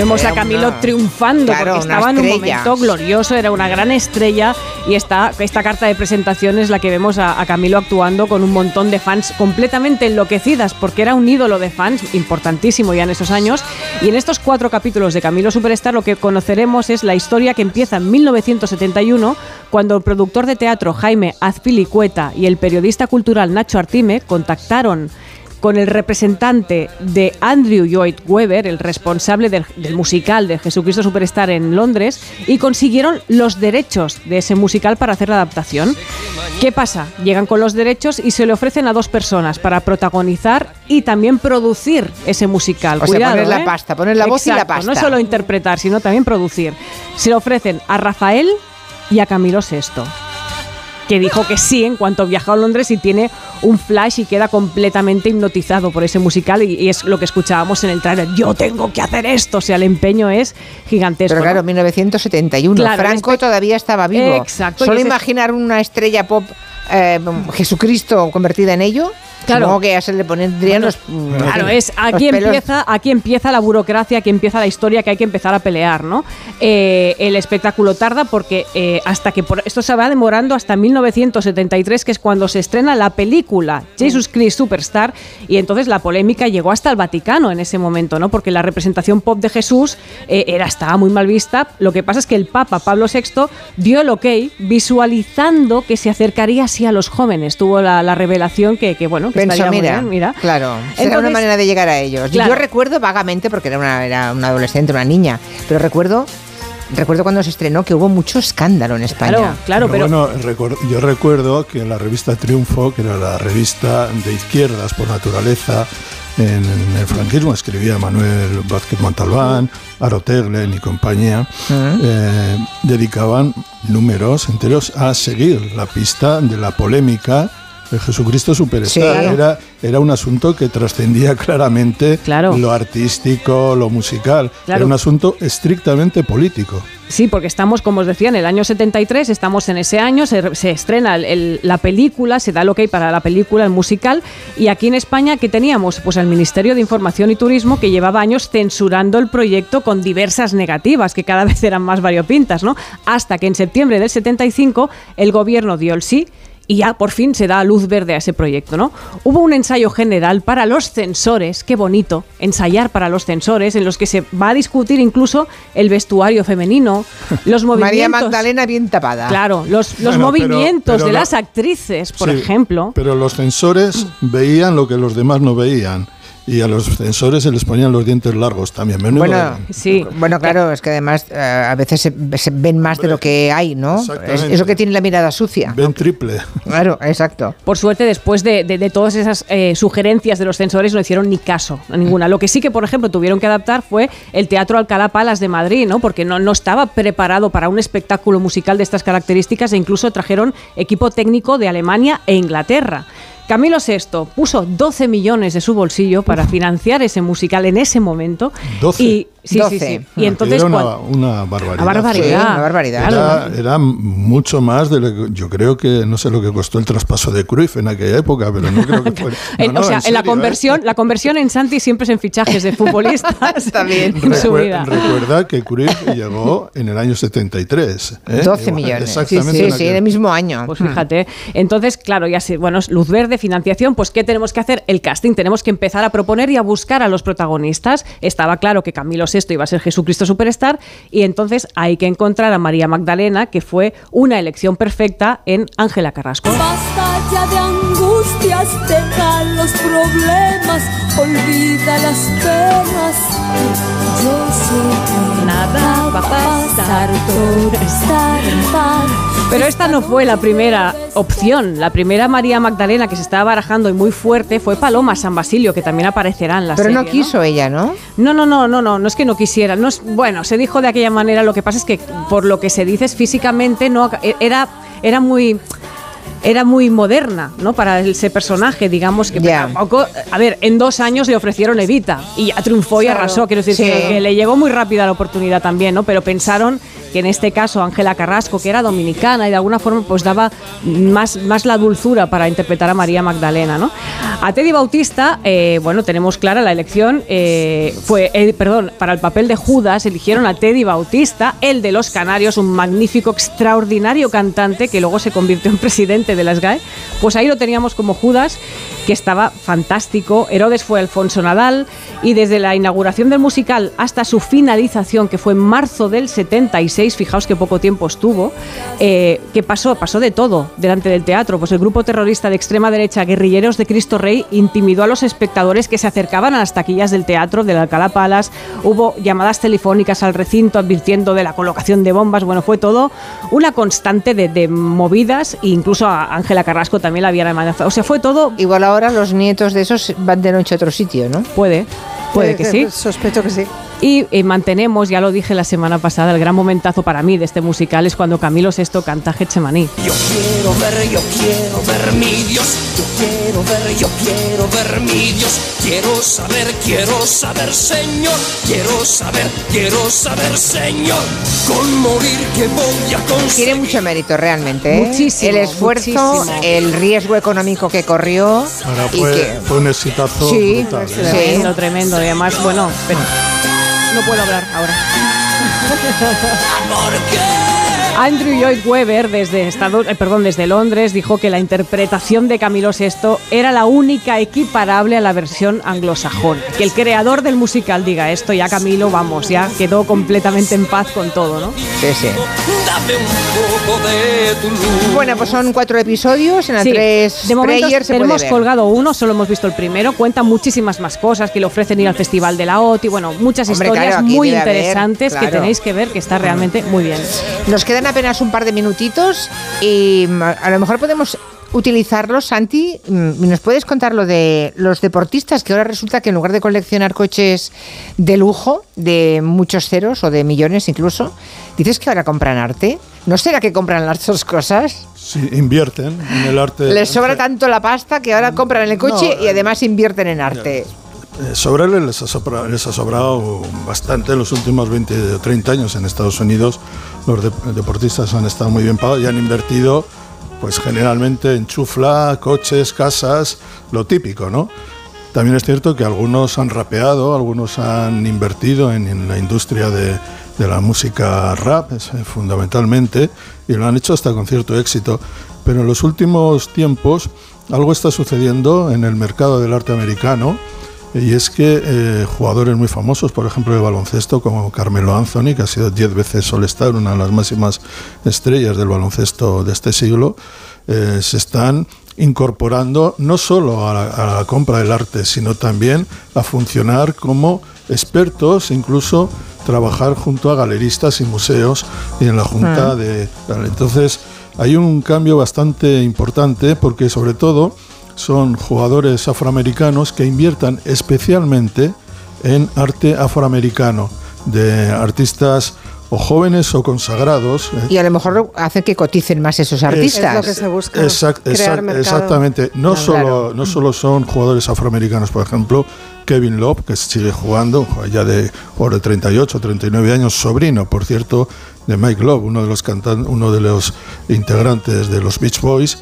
Vemos a Camilo una- triunfando claro, porque estaba en un momento glorioso, era una gran estrella y esta, esta carta de presentación es la que vemos a, a Camilo actuando con un montón de fans completamente enloquecidas porque era un ídolo de fans importantísimo ya en esos años y en estos cuatro capítulos de Camilo Superstar lo que conoceremos es la historia que empieza en 1971 cuando el productor de teatro Jaime Azpilicueta y el periodista cultural Nacho Artime contactaron con el representante de Andrew Lloyd Webber, el responsable del, del musical de Jesucristo Superstar en Londres, y consiguieron los derechos de ese musical para hacer la adaptación. ¿Qué pasa? Llegan con los derechos y se le ofrecen a dos personas para protagonizar y también producir ese musical. O sea, poner la ¿eh? pasta, poner la voz y la pasta. No solo interpretar, sino también producir. Se le ofrecen a Rafael y a Camilo VI que dijo que sí en cuanto viajó a Londres y tiene un flash y queda completamente hipnotizado por ese musical y, y es lo que escuchábamos en el trailer. Yo tengo que hacer esto, o sea, el empeño es gigantesco. Pero claro, ¿no? 1971. Claro, Franco el espe- todavía estaba vivo. Exacto, Solo ese- imaginar una estrella pop eh, Jesucristo convertida en ello. Claro. Supongo que ya se le pondrían los. Claro, es aquí empieza, aquí empieza la burocracia, aquí empieza la historia que hay que empezar a pelear, ¿no? Eh, el espectáculo tarda porque eh, hasta que por, esto se va demorando hasta 1973, que es cuando se estrena la película Jesus Christ Superstar, y entonces la polémica llegó hasta el Vaticano en ese momento, ¿no? Porque la representación pop de Jesús eh, era estaba muy mal vista. Lo que pasa es que el Papa Pablo VI dio el ok, visualizando que se acercaría así a los jóvenes. Tuvo la, la revelación que, que, bueno, que mira, bien, mira. claro, será una manera de llegar a ellos. Claro. Yo recuerdo vagamente, porque era una, era una adolescente, una niña, pero recuerdo, recuerdo cuando se estrenó que hubo mucho escándalo en España. bueno, recuer- yo recuerdo que en la revista Triunfo, que era la revista de izquierdas por naturaleza, en, en el franquismo escribía Manuel Vázquez Montalbán, Aro Teglen y compañía, eh, dedicaban números enteros a seguir la pista de la polémica Jesucristo Superstar. Sí. Claro. Era, era un asunto que trascendía claramente lo artístico, lo musical. Claro. Era un asunto estrictamente político. Sí, porque estamos, como os decía, en el año 73, estamos en ese año, se, se estrena el- el- la película, se da el ok para la película, el musical, y aquí en España, ¿qué teníamos? Pues el Ministerio de Información y Turismo, que llevaba años censurando el proyecto con diversas negativas, que cada vez eran más variopintas, ¿no? Hasta que en septiembre del 75 el gobierno dio el sí y ya por fin se da luz verde a ese proyecto, ¿no? Hubo un ensayo general para los censores, qué bonito, ensayar para los censores, en los que se va a discutir incluso el vestuario femenino, los movimientos. María Magdalena bien tapada. Claro, los, los Bueno, pero- movimientos pero de la- las actrices, por Sí, ejemplo. Pero los censores veían lo que los demás no veían. Y a los censores se les ponían los dientes largos también. Menudo- Bueno, bueno, claro, es que además eh, a veces se, se ven más de lo que hay, ¿no? Es, Exactamente. eso que tiene la mirada sucia. Ven triple. Claro, exacto. Por suerte, después de, de- de todas esas eh, sugerencias de los censores, no hicieron ni caso a ninguna. Lo que sí que, por ejemplo, tuvieron que adaptar fue el Teatro Alcalá Palas de Madrid, ¿no? Porque no, no estaba preparado para un espectáculo musical de estas características e incluso trajeron equipo técnico de Alemania e Inglaterra. Camilo VI puso 12 millones de su bolsillo para financiar ese musical en ese momento. 12. Y, sí, sí, 12. sí. Y entonces, era una, barbaridad. Una barbaridad. Sí, una barbaridad. Era, mucho más de lo que yo creo que no sé lo que costó el traspaso de Cruyff en aquella época, pero no creo que fuera. en- No, no, o sea, en, en la ¿eh? conversión, la conversión en Santi siempre es en fichajes de futbolistas. Está bien. En su Recuer- vida. Recuerda que Cruyff llegó en el año 73. ¿eh? 12 Igual, millones. Sí, Exactamente. sí, sí, aquel- en el mismo año. Pues fíjate. Entonces, claro, ya sé, bueno, es luz verde, financiación, pues ¿qué tenemos que hacer? El casting. Tenemos que empezar a proponer y a buscar a los protagonistas. Estaba claro que Camilo VI iba a ser Jesucristo Superstar y entonces hay que encontrar a María Magdalena, que fue una elección perfecta en Ángela Carrasco. Basta ya de angustias, deja los problemas, olvida las penas. Yo sé que nada va a pasar, todo estar en paz. Pero esta no fue la primera opción. La primera María Magdalena que se estaba barajando y muy fuerte fue Paloma San Basilio, que también aparecerá en la Pero serie. no quiso ella, ¿no? No, no, no, no, no, no es que no quisiera. No es, bueno, se dijo de aquella manera. Lo que pasa es que por lo que se dice es físicamente no era era muy era muy moderna, ¿no? Para ese personaje, digamos que tampoco- a ver, en dos años le ofrecieron Evita y ya triunfó y Claro, arrasó. Quiero decir sí. que le llegó muy rápida la oportunidad también, ¿no? Pero pensaron que en este caso Ángela Carrasco, que era dominicana y de alguna forma pues daba más, más la dulzura para interpretar a María Magdalena, ¿no? A Teddy Bautista, eh, bueno, tenemos clara la elección, eh, fue, eh, perdón, para el papel de Judas eligieron a Teddy Bautista, el de los Canarios, un magnífico, extraordinario cantante que luego se convirtió en presidente de la SGAE. Pues ahí lo teníamos como Judas, que estaba fantástico. Herodes fue Alfonso Nadal y desde la inauguración del musical hasta su finalización, que fue en marzo del 76, 86, fijaos que poco tiempo estuvo, eh, que pasó, pasó de todo delante del teatro. Pues el grupo terrorista de extrema derecha, Guerrilleros de Cristo Rey, intimidó a los espectadores que se acercaban a las taquillas del teatro del Alcalá Palace. Hubo llamadas telefónicas al recinto advirtiendo de la colocación de bombas. Bueno, fue todo una constante de, de movidas e incluso a Ángela Carrasco también la habían amenazado. O sea, fue todo... Igual ahora los nietos de esos van de noche a otro sitio, ¿no? Puede, puede que sí. Sospecho que sí. Y eh, mantenemos, ya lo dije la semana pasada, el gran momentazo para mí de este musical es cuando Camilo Sesto canta Getsemaní. Yo quiero ver, yo quiero ver mi Dios. Yo quiero ver, yo quiero ver mi Dios. Quiero saber, quiero saber, Señor. Quiero saber, quiero saber, Señor. Con morir que voy a conseguir. Tiene mucho mérito realmente. ¿eh? Muchísimo, El esfuerzo, muchísimo. el riesgo económico que corrió. Ahora y fue, que- fue un exitazo Sí, brutal. ¿eh? Tremendo, tremendo. Y además, bueno, pero no puedo hablar ahora. Andrew Lloyd Webber desde Estados, eh, perdón, desde Londres dijo que la interpretación de Camilo VI era la única equiparable a la versión anglosajona. Que el creador del musical diga esto, ya Camilo, vamos, ya quedó completamente en paz con todo, ¿no? Sí, sí. Bueno, pues son cuatro episodios en la Sí, tres de momento se tenemos colgado uno, solo hemos visto el primero. Cuenta muchísimas más cosas que le ofrecen ir al Festival de la OTI. Bueno, muchas Hombre, historias claro, muy haber, interesantes que tenéis que ver, que está realmente muy bien. Nos quedan apenas un par de minutitos y mm, a lo mejor podemos utilizarlos, Santi. Mm, ¿Nos puedes contar lo de los deportistas que ahora resulta que en lugar de coleccionar coches de lujo, de muchos ceros o de millones incluso, dices que ahora compran arte? ¿No será que compran las dos cosas? Sí, invierten en el arte. Les sobra tanto la pasta que ahora compran el coche No, y además invierten en arte. Eh, Sobrarles les ha, sobra- les ha sobrado bastante en los últimos 20 o 30 años en Estados Unidos. Los de- deportistas han estado muy bien pagados y han invertido, pues generalmente en chufla, coches, casas, lo típico, ¿no? También es cierto que algunos han rapeado, algunos han invertido en, la industria de, la música rap, eh, fundamentalmente, y lo han hecho hasta con cierto éxito. Pero en los últimos tiempos algo está sucediendo en el mercado del arte americano, y es que eh, jugadores muy famosos, por ejemplo, de baloncesto, como Carmelo Anthony, que ha sido 10 veces All-Star, una de las máximas estrellas del baloncesto de este siglo, eh, se están incorporando no solo a la, a la compra del arte, sino también a funcionar como expertos, incluso trabajar junto a galeristas y museos y en la junta Ah. de... Entonces, hay un cambio bastante importante porque sobre todo son jugadores afroamericanos que inviertan especialmente en arte afroamericano, de artistas o jóvenes o consagrados. ¿eh? Y a lo mejor hace que coticen más esos artistas. Exact- exact- exactamente. No, Ah, solo, claro. no solo son jugadores afroamericanos, por ejemplo, Kevin Love, que sigue jugando, ya de, de 38, 39 años, sobrino, por cierto, de Mike Love, uno de los cantan- uno de los integrantes de los Beach Boys.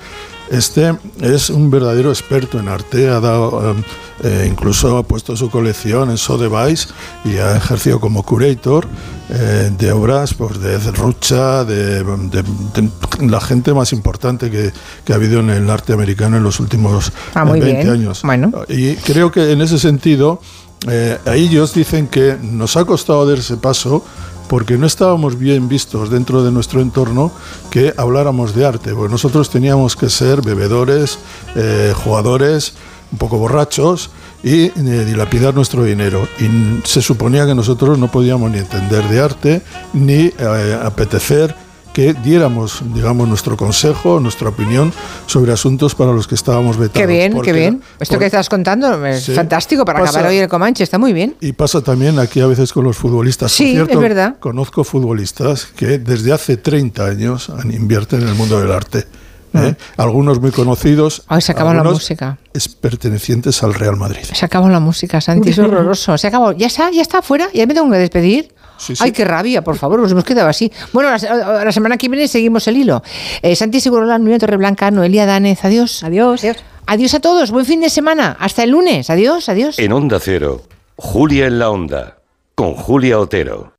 Este es un verdadero experto en arte, ha dado, um, eh, incluso ha puesto su colección en Sotheby's y ha ejercido como curator eh, de obras pues, de Rucha, de, de- de la gente más importante que, que ha habido en el arte americano en los últimos Ah, muy eh, 20 bien. años. Y creo que en ese sentido, eh, ellos dicen que nos ha costado dar ese paso porque no estábamos bien vistos dentro de nuestro entorno que habláramos de arte, porque nosotros teníamos que ser bebedores, eh, jugadores, un poco borrachos y eh, dilapidar nuestro dinero. Y se suponía que nosotros no podíamos ni entender de arte ni eh, apetecer que diéramos, digamos, nuestro consejo, nuestra opinión sobre asuntos para los que estábamos vetados. Qué bien, qué bien. Esto por- que estás contando es Sí. fantástico para Pasa- acabar hoy el Comanche, está muy bien. Y pasa también aquí a veces con los futbolistas. Por Sí, cierto, es verdad. Conozco futbolistas que desde hace 30 años han- invierten en el mundo del arte. ¿eh? Algunos muy conocidos. Ay, se acabó la música. Es pertenecientes al Real Madrid. Se acabó la música, Santi, es horroroso. Se acabó, ya está, ya está fuera, ya me tengo que despedir. Sí, sí. Ay, qué rabia, por favor, nos hemos quedado así. Bueno, la, la semana que viene seguimos el hilo. Eh, Santi Segurola, Nuria Torreblanca, Noelia Danez, adiós. Adiós. Adiós a todos, buen fin de semana. Hasta el lunes, adiós, adiós. En Onda Cero, Julia en la Onda, con Julia Otero.